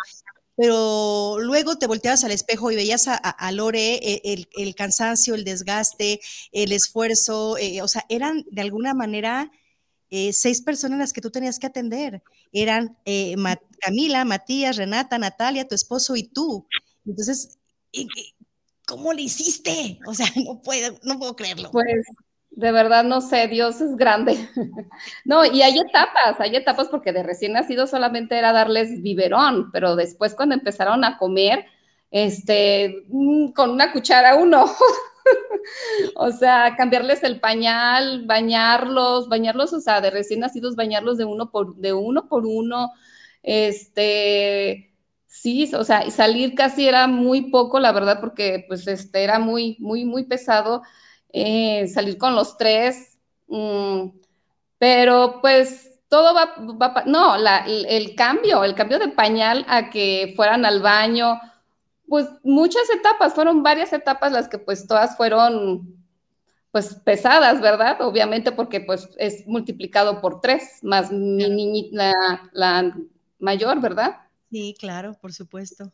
pero luego te volteabas al espejo y veías a, Lore el, cansancio, el desgaste, el esfuerzo, o sea, eran de alguna manera seis personas las que tú tenías que atender. Eran Camila, Matías, Renata, Natalia, tu esposo y tú. Entonces, ¿cómo le hiciste? O sea, no puedo, no puedo creerlo. Pues de verdad no sé, Dios es grande. no, y hay etapas, hay etapas porque de recién nacido solamente era darles biberón, pero después cuando empezaron a comer, este, mm, con una cuchara uno. o sea, cambiarles el pañal, bañarlos, bañarlos, o sea, de recién nacidos, bañarlos de uno por, de uno por uno, este, Sí, o sea, salir casi era muy poco, la verdad, porque pues este era muy, muy, muy pesado eh, salir con los tres, mm, pero pues todo va, va no, la, el, cambio, el cambio de pañal a que fueran al baño, pues muchas etapas, fueron varias etapas las que pues todas fueron pues pesadas, ¿verdad? Obviamente porque pues es multiplicado por tres, más mi niñita, la, la mayor, ¿verdad? Sí, claro, por supuesto.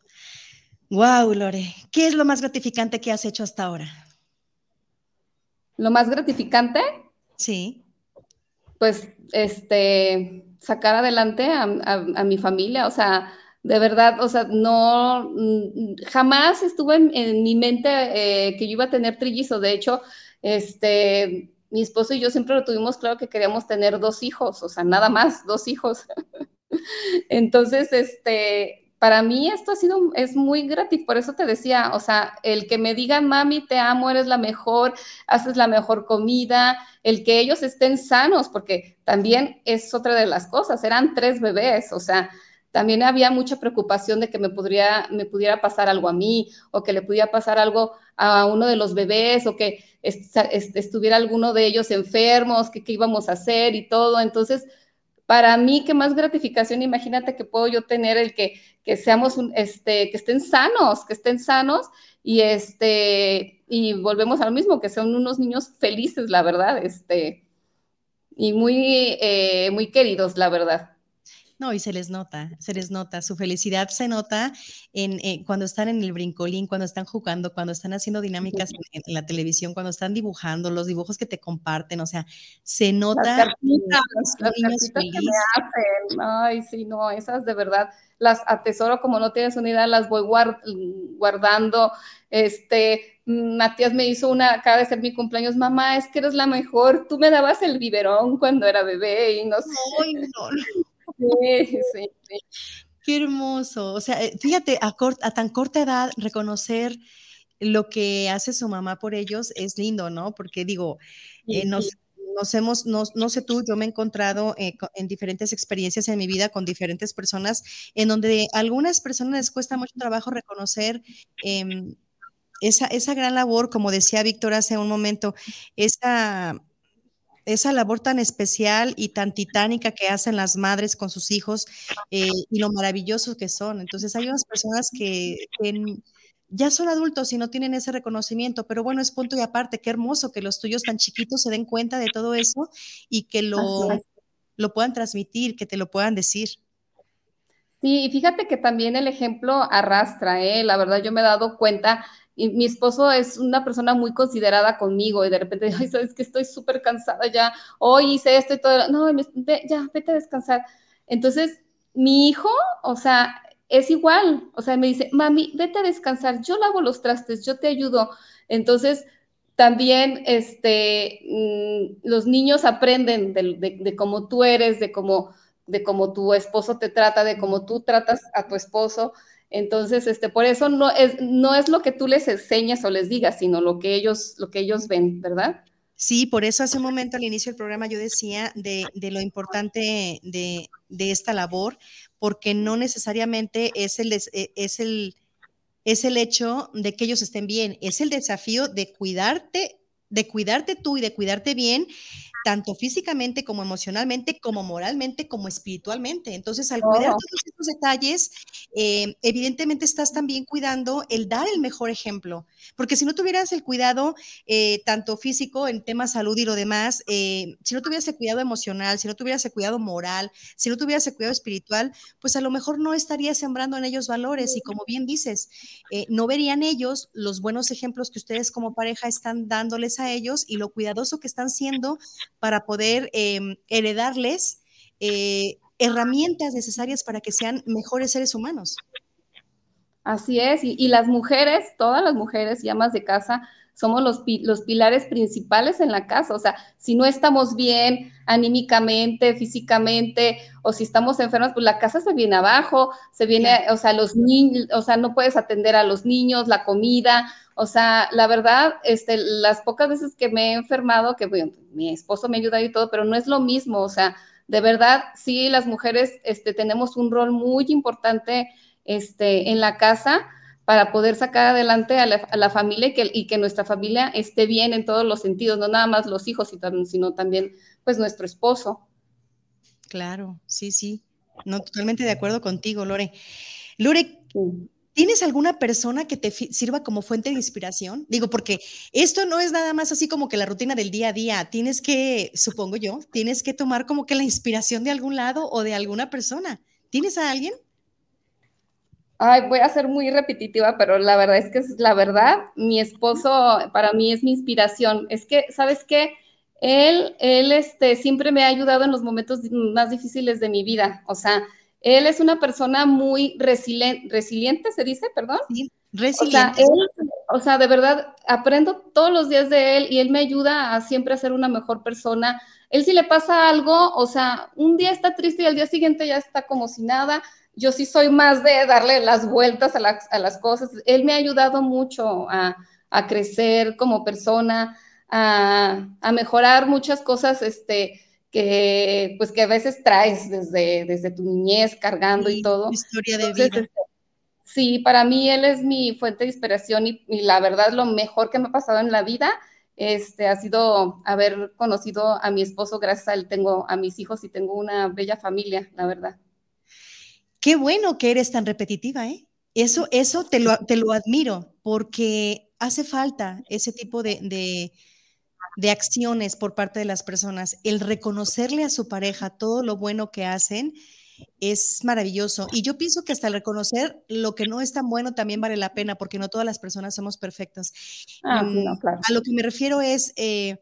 Wow, Lore, ¿qué es lo más gratificante que has hecho hasta ahora? ¿Lo más gratificante? Sí. Pues, este, sacar adelante a, mi familia, o sea, de verdad, o sea, no, mm, jamás estuvo en, mi mente eh, que yo iba a tener trillizos. De hecho, este, mi esposo y yo siempre lo tuvimos claro que queríamos tener dos hijos, o sea, nada más, dos hijos. Entonces, este, para mí esto ha sido, es muy gratis, por eso te decía, o sea, el que me digan, mami, te amo, eres la mejor, haces la mejor comida, el que ellos estén sanos, porque también es otra de las cosas, eran tres bebés, o sea, también había mucha preocupación de que me, podría, me pudiera pasar algo a mí o que le pudiera pasar algo a uno de los bebés o que estuviera alguno de ellos enfermos, que qué íbamos a hacer y todo. Entonces, para mí, qué más gratificación, imagínate que puedo yo tener el que, que seamos, un, este, que estén sanos, que estén sanos y este, y volvemos al mismo, que son unos niños felices, la verdad, este, y muy, eh, muy queridos, la verdad. No, y se les nota, se les nota, su felicidad se nota en, eh, cuando están en el brincolín, cuando están jugando, cuando están haciendo dinámicas en, la televisión, cuando están dibujando, los dibujos que te comparten, o sea, se nota. Las las niños que me hacen. Ay, sí, no, esas de verdad las atesoro como no tienes unidad, las voy guardando. Este, Matías me hizo una, acaba de ser mi cumpleaños, mamá, es que eres la mejor, tú me dabas el biberón cuando era bebé y no sé. Ay, no, no. Sí, sí, Qué hermoso. O sea, eh, fíjate, a, a tan corta edad, reconocer lo que hace su mamá por ellos es lindo, ¿no? Porque digo, eh, nos, nos hemos, no, no, sé tú, yo me he encontrado eh, en diferentes experiencias en mi vida con diferentes personas, en donde a algunas personas les cuesta mucho trabajo reconocer em, esa, esa gran labor, como decía Víctor hace un momento, esa, esa labor tan especial y tan titánica que hacen las madres con sus hijos eh, y lo maravillosos que son. Entonces hay unas personas que, ya son adultos y no tienen ese reconocimiento, pero bueno, es punto y aparte, qué hermoso que los tuyos tan chiquitos se den cuenta de todo eso y que lo, lo puedan transmitir, que te lo puedan decir. Sí, y fíjate que también el ejemplo arrastra, ¿eh? La verdad, yo me he dado cuenta y mi esposo es una persona muy considerada conmigo y de repente, ay, sabes que estoy súper cansada ya, hoy hice esto y todo, no, ya, vete a descansar. Entonces, mi hijo, o sea, es igual, o sea, me dice, mami, vete a descansar, yo lavo los trastes, yo te ayudo. Entonces, también este, mm, los niños aprenden de, de, cómo tú eres, de cómo, de cómo tu esposo te trata, de cómo tú tratas a tu esposo. Entonces, este, por eso no es, no es lo que tú les enseñas o les digas, sino lo que ellos, lo que ellos ven, ¿verdad? Sí, por eso hace un momento al inicio del programa yo decía de, lo importante de, esta labor, porque no necesariamente es el, e, es, el, es el hecho de que ellos estén bien, es el desafío de cuidarte, de cuidarte tú y de cuidarte bien tanto físicamente como emocionalmente, como moralmente, como espiritualmente. Entonces, al cuidar todos estos detalles, eh, evidentemente estás también cuidando el dar el mejor ejemplo, porque si no tuvieras el cuidado eh, tanto físico en temas salud y lo demás, eh, si no tuvieras el cuidado emocional, si no tuvieras el cuidado moral, si no tuvieras el cuidado espiritual, pues a lo mejor no estarías sembrando en ellos valores y como bien dices, no verían ellos los buenos ejemplos que ustedes como pareja están dándoles a ellos y lo cuidadoso que están siendo para poder em, heredarles eh, herramientas necesarias para que sean mejores seres humanos. Así es, y, las mujeres, todas las mujeres y amas de casa, somos los, los, pilares principales en la casa. O sea, si no estamos bien anímicamente, físicamente, o si estamos enfermas, pues la casa se viene abajo, se viene, o sea, los niños, o sea, no puedes atender a los niños, la comida, o sea, la verdad, este, las pocas veces que me he enfermado, que mi esposo me ayuda y todo, pero no es lo mismo, o sea, de verdad, sí, las mujeres este, tenemos un rol muy importante este, en la casa para poder sacar adelante a la, familia y que, y que, nuestra familia esté bien en todos los sentidos, no nada más los hijos, sino también pues nuestro esposo. Claro, sí, sí. No, totalmente de acuerdo contigo, Lore. Lore, ¿Tienes alguna persona que te sirva como fuente de inspiración? Digo, porque esto no es nada más así como que la rutina del día a día. Tienes que, supongo yo, tienes que tomar como que la inspiración de algún lado o de alguna persona. ¿Tienes a alguien? Ay, voy a ser muy repetitiva, pero la verdad es que es la verdad. Mi esposo para mí es mi inspiración. Es que, ¿sabes qué? Él, él este, siempre me ha ayudado en los momentos más difíciles de mi vida. O sea, él es una persona muy resiliente, resiliente se dice, perdón. Sí, resiliente. O sea, de verdad, aprendo todos los días de él y él me ayuda a siempre ser una mejor persona. Él si le pasa algo, o sea, un día está triste y al día siguiente ya está como si nada. Yo sí soy más de darle las vueltas a las, a las cosas. Él me ha ayudado mucho a, a crecer como persona, a, a, mejorar muchas cosas, este, que pues que a veces traes desde, desde tu niñez cargando y todo. Historia de vida. Este, sí, para mí él es mi fuente de inspiración y, la verdad lo mejor que me ha pasado en la vida este, ha sido haber conocido a mi esposo, gracias a él tengo a mis hijos y tengo una bella familia, la verdad. Qué bueno que eres tan repetitiva, ¿eh? Eso, eso te lo, te lo admiro, porque hace falta ese tipo de, de acciones por parte de las personas, el reconocerle a su pareja todo lo bueno que hacen es maravilloso. Y yo pienso que hasta el reconocer lo que no es tan bueno también vale la pena, porque no todas las personas somos perfectas. Ah, mm, a lo que me refiero es, eh,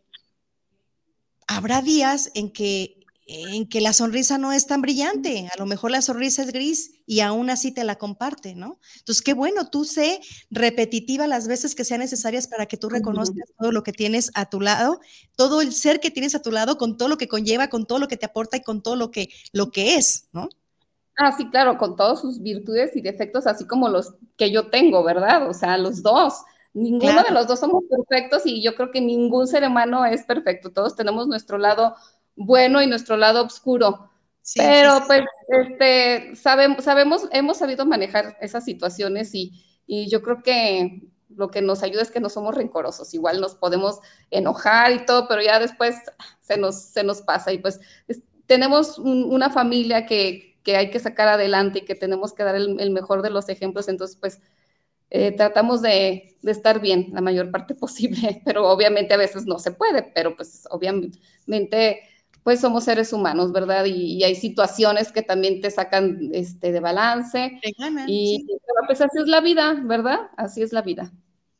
habrá días en que en que la sonrisa no es tan brillante, a lo mejor la sonrisa es gris y aún así te la comparte, ¿no? Entonces, qué bueno, tú sé repetitiva las veces que sean necesarias para que tú reconozcas todo lo que tienes a tu lado, todo el ser que tienes a tu lado, con todo lo que conlleva, con todo lo que te aporta y con todo lo que, lo que es, ¿no? Ah, sí, claro, con todas sus virtudes y defectos, así como los que yo tengo, ¿verdad? O sea, los dos Ninguno de los dos somos perfectos y yo creo que ningún ser humano es perfecto. Todos tenemos nuestro lado bueno y nuestro lado oscuro. Pero pues este, sabemos, sabemos, hemos sabido manejar esas situaciones y, y yo creo que lo que nos ayuda es que no somos rencorosos. Igual nos podemos enojar y todo, pero ya después se nos, se nos pasa. Y pues tenemos una familia que, que, hay que sacar adelante y que tenemos que dar el, mejor de los ejemplos. Entonces, pues eh, tratamos de, de, estar bien la mayor parte posible, pero obviamente a veces no se puede, pero pues obviamente pues somos seres humanos, ¿verdad? Y, hay situaciones que también te sacan este, de balance. y pues así es la vida, ¿verdad? Así es la vida.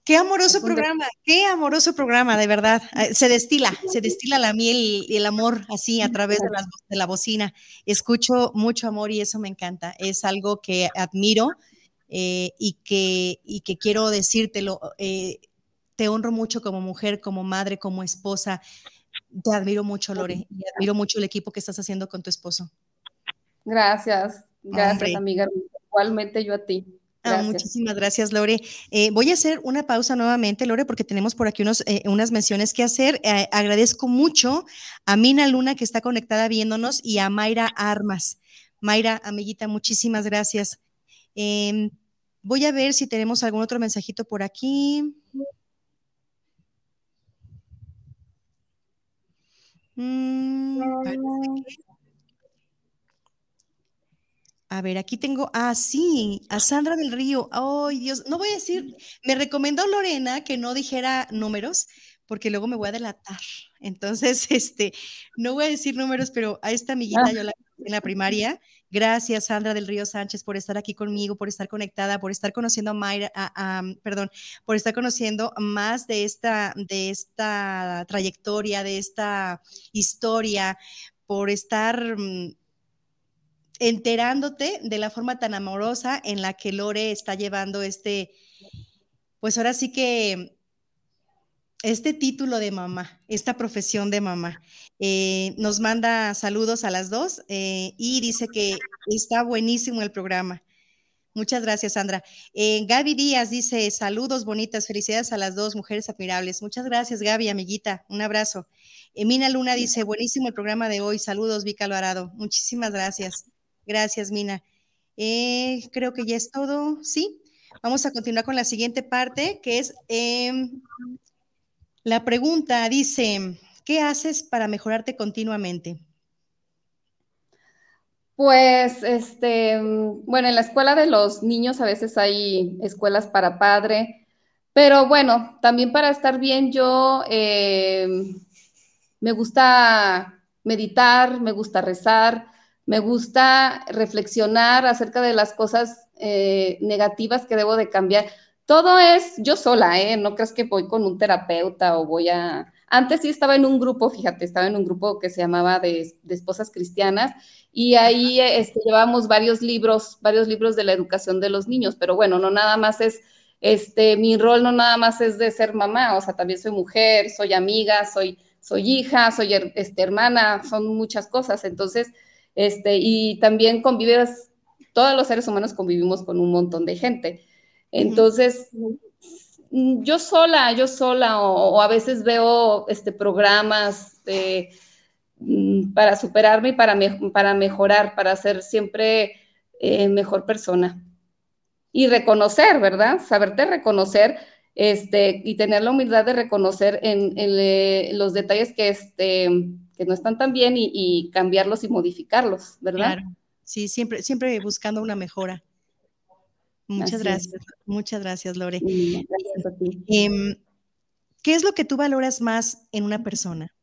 Qué amoroso programa, qué amoroso programa, de verdad. Eh, se destila, se destila la miel y el amor así a través de la, de la, bocina. Escucho mucho amor y eso me encanta. Es algo que admiro eh, y, que, y que quiero decírtelo. Eh, te honro mucho como mujer, como madre, como esposa. Te admiro mucho, Lore, y admiro mucho el equipo que estás haciendo con tu esposo. Gracias, gracias, amiga. Igualmente yo a ti. Ah, muchísimas gracias, Lore. Eh, voy a hacer una pausa nuevamente, Lore, porque tenemos por aquí unos, eh, unas menciones que hacer. Eh, agradezco mucho a Mina Luna, que está conectada viéndonos, y a Mayra Armas. Mayra, amiguita, muchísimas gracias. Em, voy a ver si tenemos algún otro mensajito por aquí. Mm, a ver, aquí tengo, ah, sí, a Sandra del Río. Ay, Dios, no voy a decir, me recomendó Lorena que no dijera números, porque luego me voy a delatar. Entonces, este, no voy a decir números, pero a esta amiguita yo la en la primaria. Gracias, Sandra del Río Sánchez, por estar aquí conmigo, por estar conectada, por estar conociendo a Mayra, perdón, por estar conociendo más de esta, de esta trayectoria, de esta historia, por estar mm, enterándote de la forma tan amorosa en la que Lore está llevando este, pues ahora sí que este título de mamá, esta profesión de mamá. Eh, nos manda saludos a las dos eh, y dice que está buenísimo el programa. Muchas gracias, Sandra. Eh, Gaby Díaz dice, saludos bonitas, felicidades a las dos mujeres admirables. Muchas gracias, Gaby, amiguita. Un abrazo. Mina Luna dice, buenísimo el programa de hoy. Saludos, Vika Alvarado. Muchísimas gracias. Gracias, Mina. Eh, creo que ya es todo, ¿sí? Vamos a continuar con la siguiente parte, que es em, la pregunta. Dice, ¿qué haces para mejorarte continuamente? Pues, este, bueno, en la escuela de los niños a veces hay escuelas para padre, pero bueno, también para estar bien yo em, me gusta meditar, me gusta rezar, me gusta reflexionar acerca de las cosas eh, negativas que debo de cambiar. Todo es yo sola, ¿eh? No creas que voy con un terapeuta o voy a... Antes sí estaba en un grupo, fíjate, estaba en un grupo que se llamaba de, esposas cristianas y ahí este, llevábamos varios libros, varios libros de la educación de los niños, pero bueno, no nada más es, este, mi rol no nada más es de ser mamá, o sea, también soy mujer, soy amiga, soy, soy hija, soy este, hermana, son muchas cosas, entonces este, y también convives, todos los seres humanos convivimos con un montón de gente. Entonces, yo sola, yo sola, o, a veces veo este, programas mm, para superarme y para, para mejorar, para ser siempre eh, mejor persona. Y reconocer, ¿verdad? Saberte reconocer este, y tener la humildad de reconocer en, eh, los detalles que, este, que no están tan bien y, cambiarlos y modificarlos, ¿verdad? Claro. Sí, siempre, siempre buscando una mejora. Muchas gracias, muchas gracias, Lore. gracias a ti. Em, ¿Qué es lo que tú valoras más en una persona?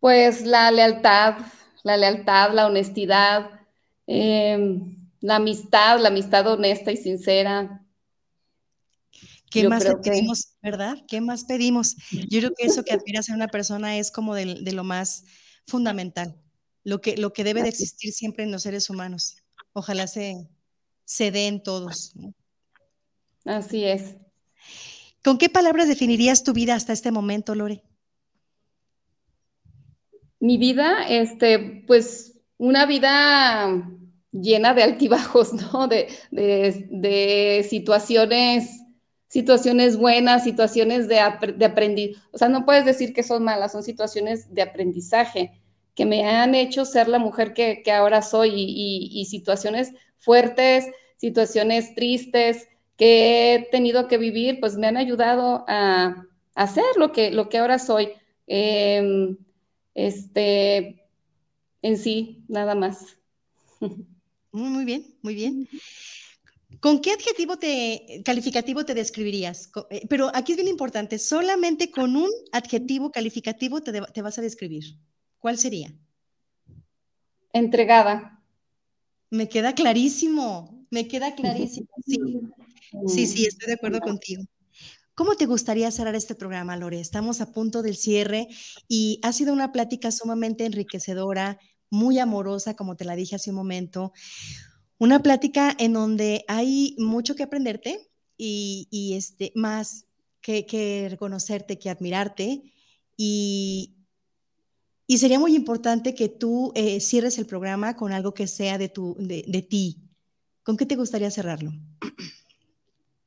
Pues la lealtad, la lealtad, la honestidad, em, la amistad, la amistad honesta y sincera, ¿Qué más pedimos, verdad? ¿Qué más pedimos? Yo creo que eso que admiras en una persona es como de, lo más fundamental, lo que, lo que debe de existir siempre en los seres humanos. Ojalá se, se dé en todos. Así es. ¿Con qué palabras definirías tu vida hasta este momento, Lore? Mi vida, este, pues una vida llena de altibajos, ¿no? De, de, de situaciones situaciones buenas, situaciones de, de aprendizaje. O sea, no puedes decir que son malas, son situaciones de aprendizaje que me han hecho ser la mujer que, ahora soy y, situaciones fuertes, situaciones tristes que he tenido que vivir, pues me han ayudado a, hacer lo que, lo que ahora soy. Em, este, en sí, nada más. Muy bien, muy bien. ¿Con qué adjetivo te, calificativo te describirías? Eh, pero aquí es bien importante, solamente con un adjetivo calificativo te, vas a describir. ¿Cuál sería? Entregada. Me queda clarísimo, me queda clarísimo. Sí, sí, sí, estoy de acuerdo contigo. ¿Cómo te gustaría cerrar este programa, Lore? Estamos a punto del cierre y ha sido una plática sumamente enriquecedora, muy amorosa, como te la dije hace un momento. Una plática en donde hay mucho que aprenderte y, este, más que, reconocerte, que admirarte. Y, y, sería muy importante que tú eh, cierres el programa con algo que sea de, tu, de, de ti. ¿Con qué te gustaría cerrarlo?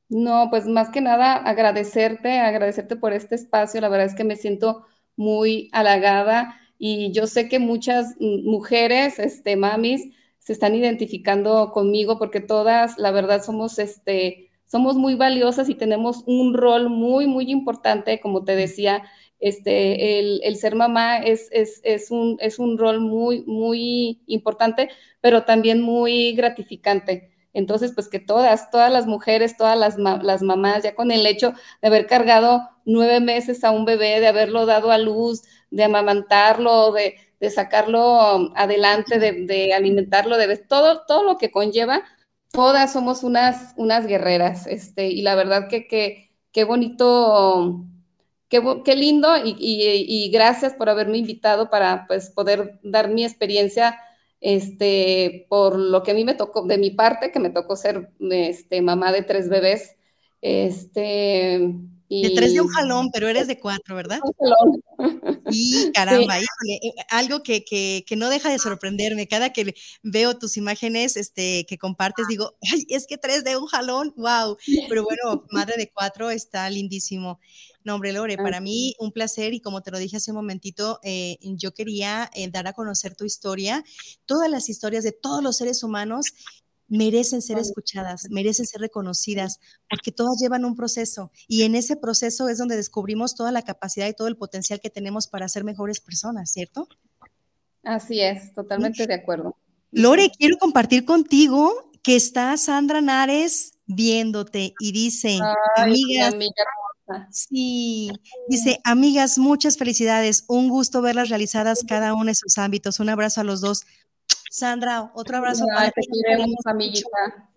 No, pues más que nada agradecerte, agradecerte por este espacio. La verdad es que me siento muy halagada y yo sé que muchas mm, mujeres, este, mamis, se están identificando conmigo porque todas, la verdad, somos, este, somos muy valiosas y tenemos un rol muy, muy importante, como te decía, este, el, ser mamá es, un, es un rol muy, muy importante, pero también muy gratificante. Entonces, pues que todas, todas las mujeres, todas las, las mamás, ya con el hecho de haber cargado nueve meses a un bebé, de haberlo dado a luz, de amamantarlo, de, de sacarlo adelante, de, alimentarlo, de todo, todo lo que conlleva, todas somos unas, unas guerreras, este, y la verdad que, qué bonito, qué, lindo, y, gracias por haberme invitado para pues, poder dar mi experiencia, este, por lo que a mí me tocó, de mi parte, que me tocó ser este, mamá de tres bebés, este, de tres de un jalón, pero eres de cuatro, ¿verdad? Un jalón. Y caramba, híjole, eh, algo que, que, que, no deja de sorprenderme. Cada que veo tus imágenes este, que compartes, digo, ay, es que tres de un jalón, wow. Pero bueno, madre de cuatro está lindísimo. No, hombre, Lore, para mí un placer y como te lo dije hace un momentito, eh, yo quería eh, dar a conocer tu historia, todas las historias de todos los seres humanos merecen ser escuchadas, merecen ser reconocidas, porque todas llevan un proceso y en ese proceso es donde descubrimos toda la capacidad y todo el potencial que tenemos para ser mejores personas, ¿cierto? Así es, totalmente de acuerdo. Lore, quiero compartir contigo que está Sandra Nares viéndote y dice, amigas, Sí, dice, amigas, muchas felicidades, un gusto verlas realizadas cada una en sus ámbitos. Un abrazo a los dos. Sandra, otro abrazo para ti. Te queremos, amiguita.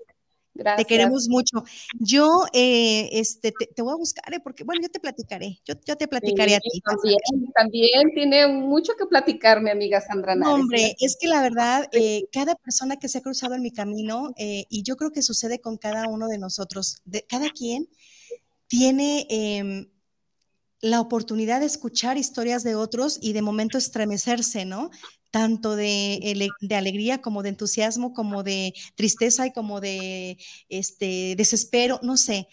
Gracias. Te queremos mucho. Yo, eh, este, te, voy a buscar, eh, porque, bueno, yo te platicaré, yo, te platicaré a ti. También, también tiene mucho que platicar, mi amiga Sandra No, hombre, es que la verdad, eh, cada persona que se ha cruzado en mi camino, y yo creo que sucede con cada uno de nosotros, de, cada quien tiene em, la oportunidad de escuchar historias de otros y de momento estremecerse, ¿no? tanto de, de, alegría como de entusiasmo, como de tristeza y como de este, desespero, no sé.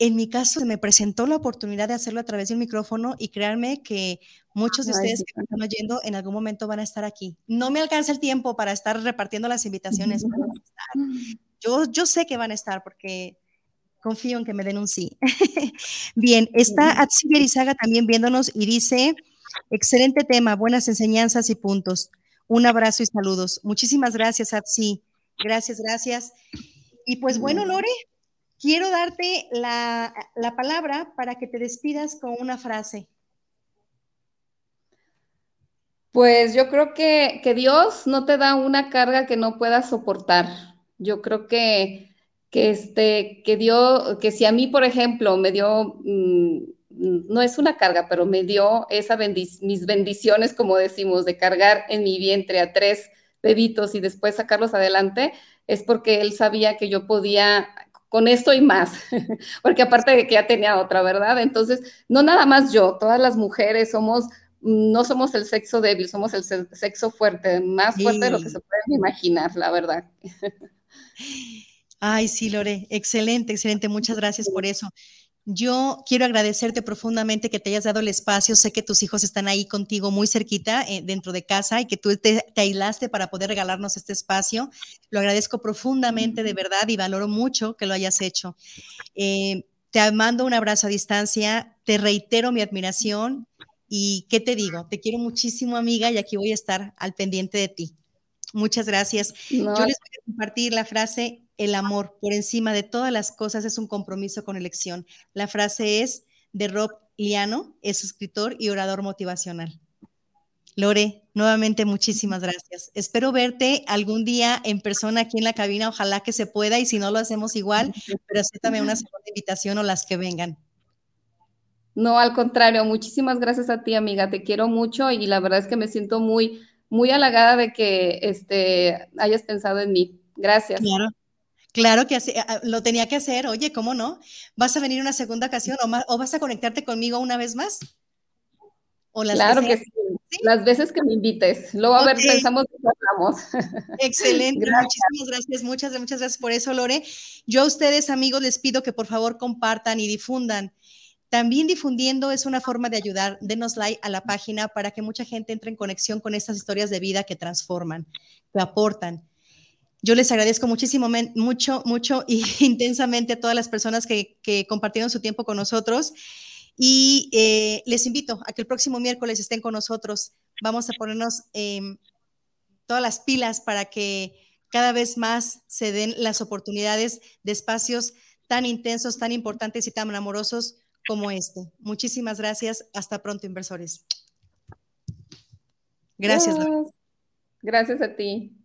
En mi caso, se me presentó la oportunidad de hacerlo a través de un micrófono y créanme que muchos de ustedes que me están oyendo en algún momento van a estar aquí. No me alcanza el tiempo para estar repartiendo las invitaciones. Yo, yo sé que van a estar porque confío en que me den un sí. Bien, está Atsi Berizaga también viéndonos y dice, Excelente tema, buenas enseñanzas y puntos. Un abrazo y saludos. Muchísimas gracias, Atsi. Gracias, gracias. Y pues bueno, Lore, quiero darte la, palabra para que te despidas con una frase. Pues yo creo que, Dios no te da una carga que no puedas soportar. Yo creo que, que, este, que Dios, que si a mí, por ejemplo, me dio mm, no es una carga, pero me dio esa mis bendiciones, como decimos, de cargar en mi vientre a tres bebitos y después sacarlos adelante, es porque él sabía que yo podía con esto y más, porque aparte de que ya tenía otra, ¿verdad? Entonces, no nada más yo, todas las mujeres somos, no somos el sexo débil, somos el sexo fuerte, más fuerte de lo que se puede imaginar, la verdad. Ay, sí, Lore, excelente, excelente, muchas gracias por eso. Yo quiero agradecerte profundamente que te hayas dado el espacio. Sé que tus hijos están ahí contigo muy cerquita, eh, dentro de casa, y que tú te, aislaste para poder regalarnos este espacio. Lo agradezco profundamente, de verdad, y valoro mucho que lo hayas hecho. Eh, te mando un abrazo a distancia, te reitero mi admiración y qué te digo, te quiero muchísimo amiga y aquí voy a estar al pendiente de ti. Muchas gracias. Yo les voy a compartir la frase, el amor por encima de todas las cosas es un compromiso con elección. La frase es de Rob Liano, es escritor y orador motivacional. Lore, nuevamente muchísimas gracias. Espero verte algún día en persona aquí en la cabina, ojalá que se pueda y si no lo hacemos igual, pero acéptame una segunda invitación o las que vengan. No, al contrario, muchísimas gracias a ti, amiga. Te quiero mucho y la verdad es que me siento muy, muy halagada de que este, hayas pensado en mí. Gracias. Claro. Claro que lo tenía que hacer. Oye, ¿cómo no? ¿Vas a venir una segunda ocasión o, vas a conectarte conmigo una vez más? claro que, sí. Las veces que me invites. Luego, a ver, pensamos que hablamos. Excelente. Muchísimas gracias. Muchas, muchas gracias por eso, Lore. Yo a ustedes, amigos, les pido que por favor compartan y difundan. También difundiendo es una forma de ayudar. Denos like a la página para que mucha gente entre en conexión con estas historias de vida que transforman, que aportan. Yo les agradezco muchísimo, mucho, mucho y intensamente a todas las personas que, compartieron su tiempo con nosotros. Y eh, les invito a que el próximo miércoles estén con nosotros. Vamos a ponernos em, todas las pilas para que cada vez más se den las oportunidades de espacios tan intensos, tan importantes y tan amorosos como este. Muchísimas gracias. Hasta pronto, inversores. Gracias. Gracias a ti.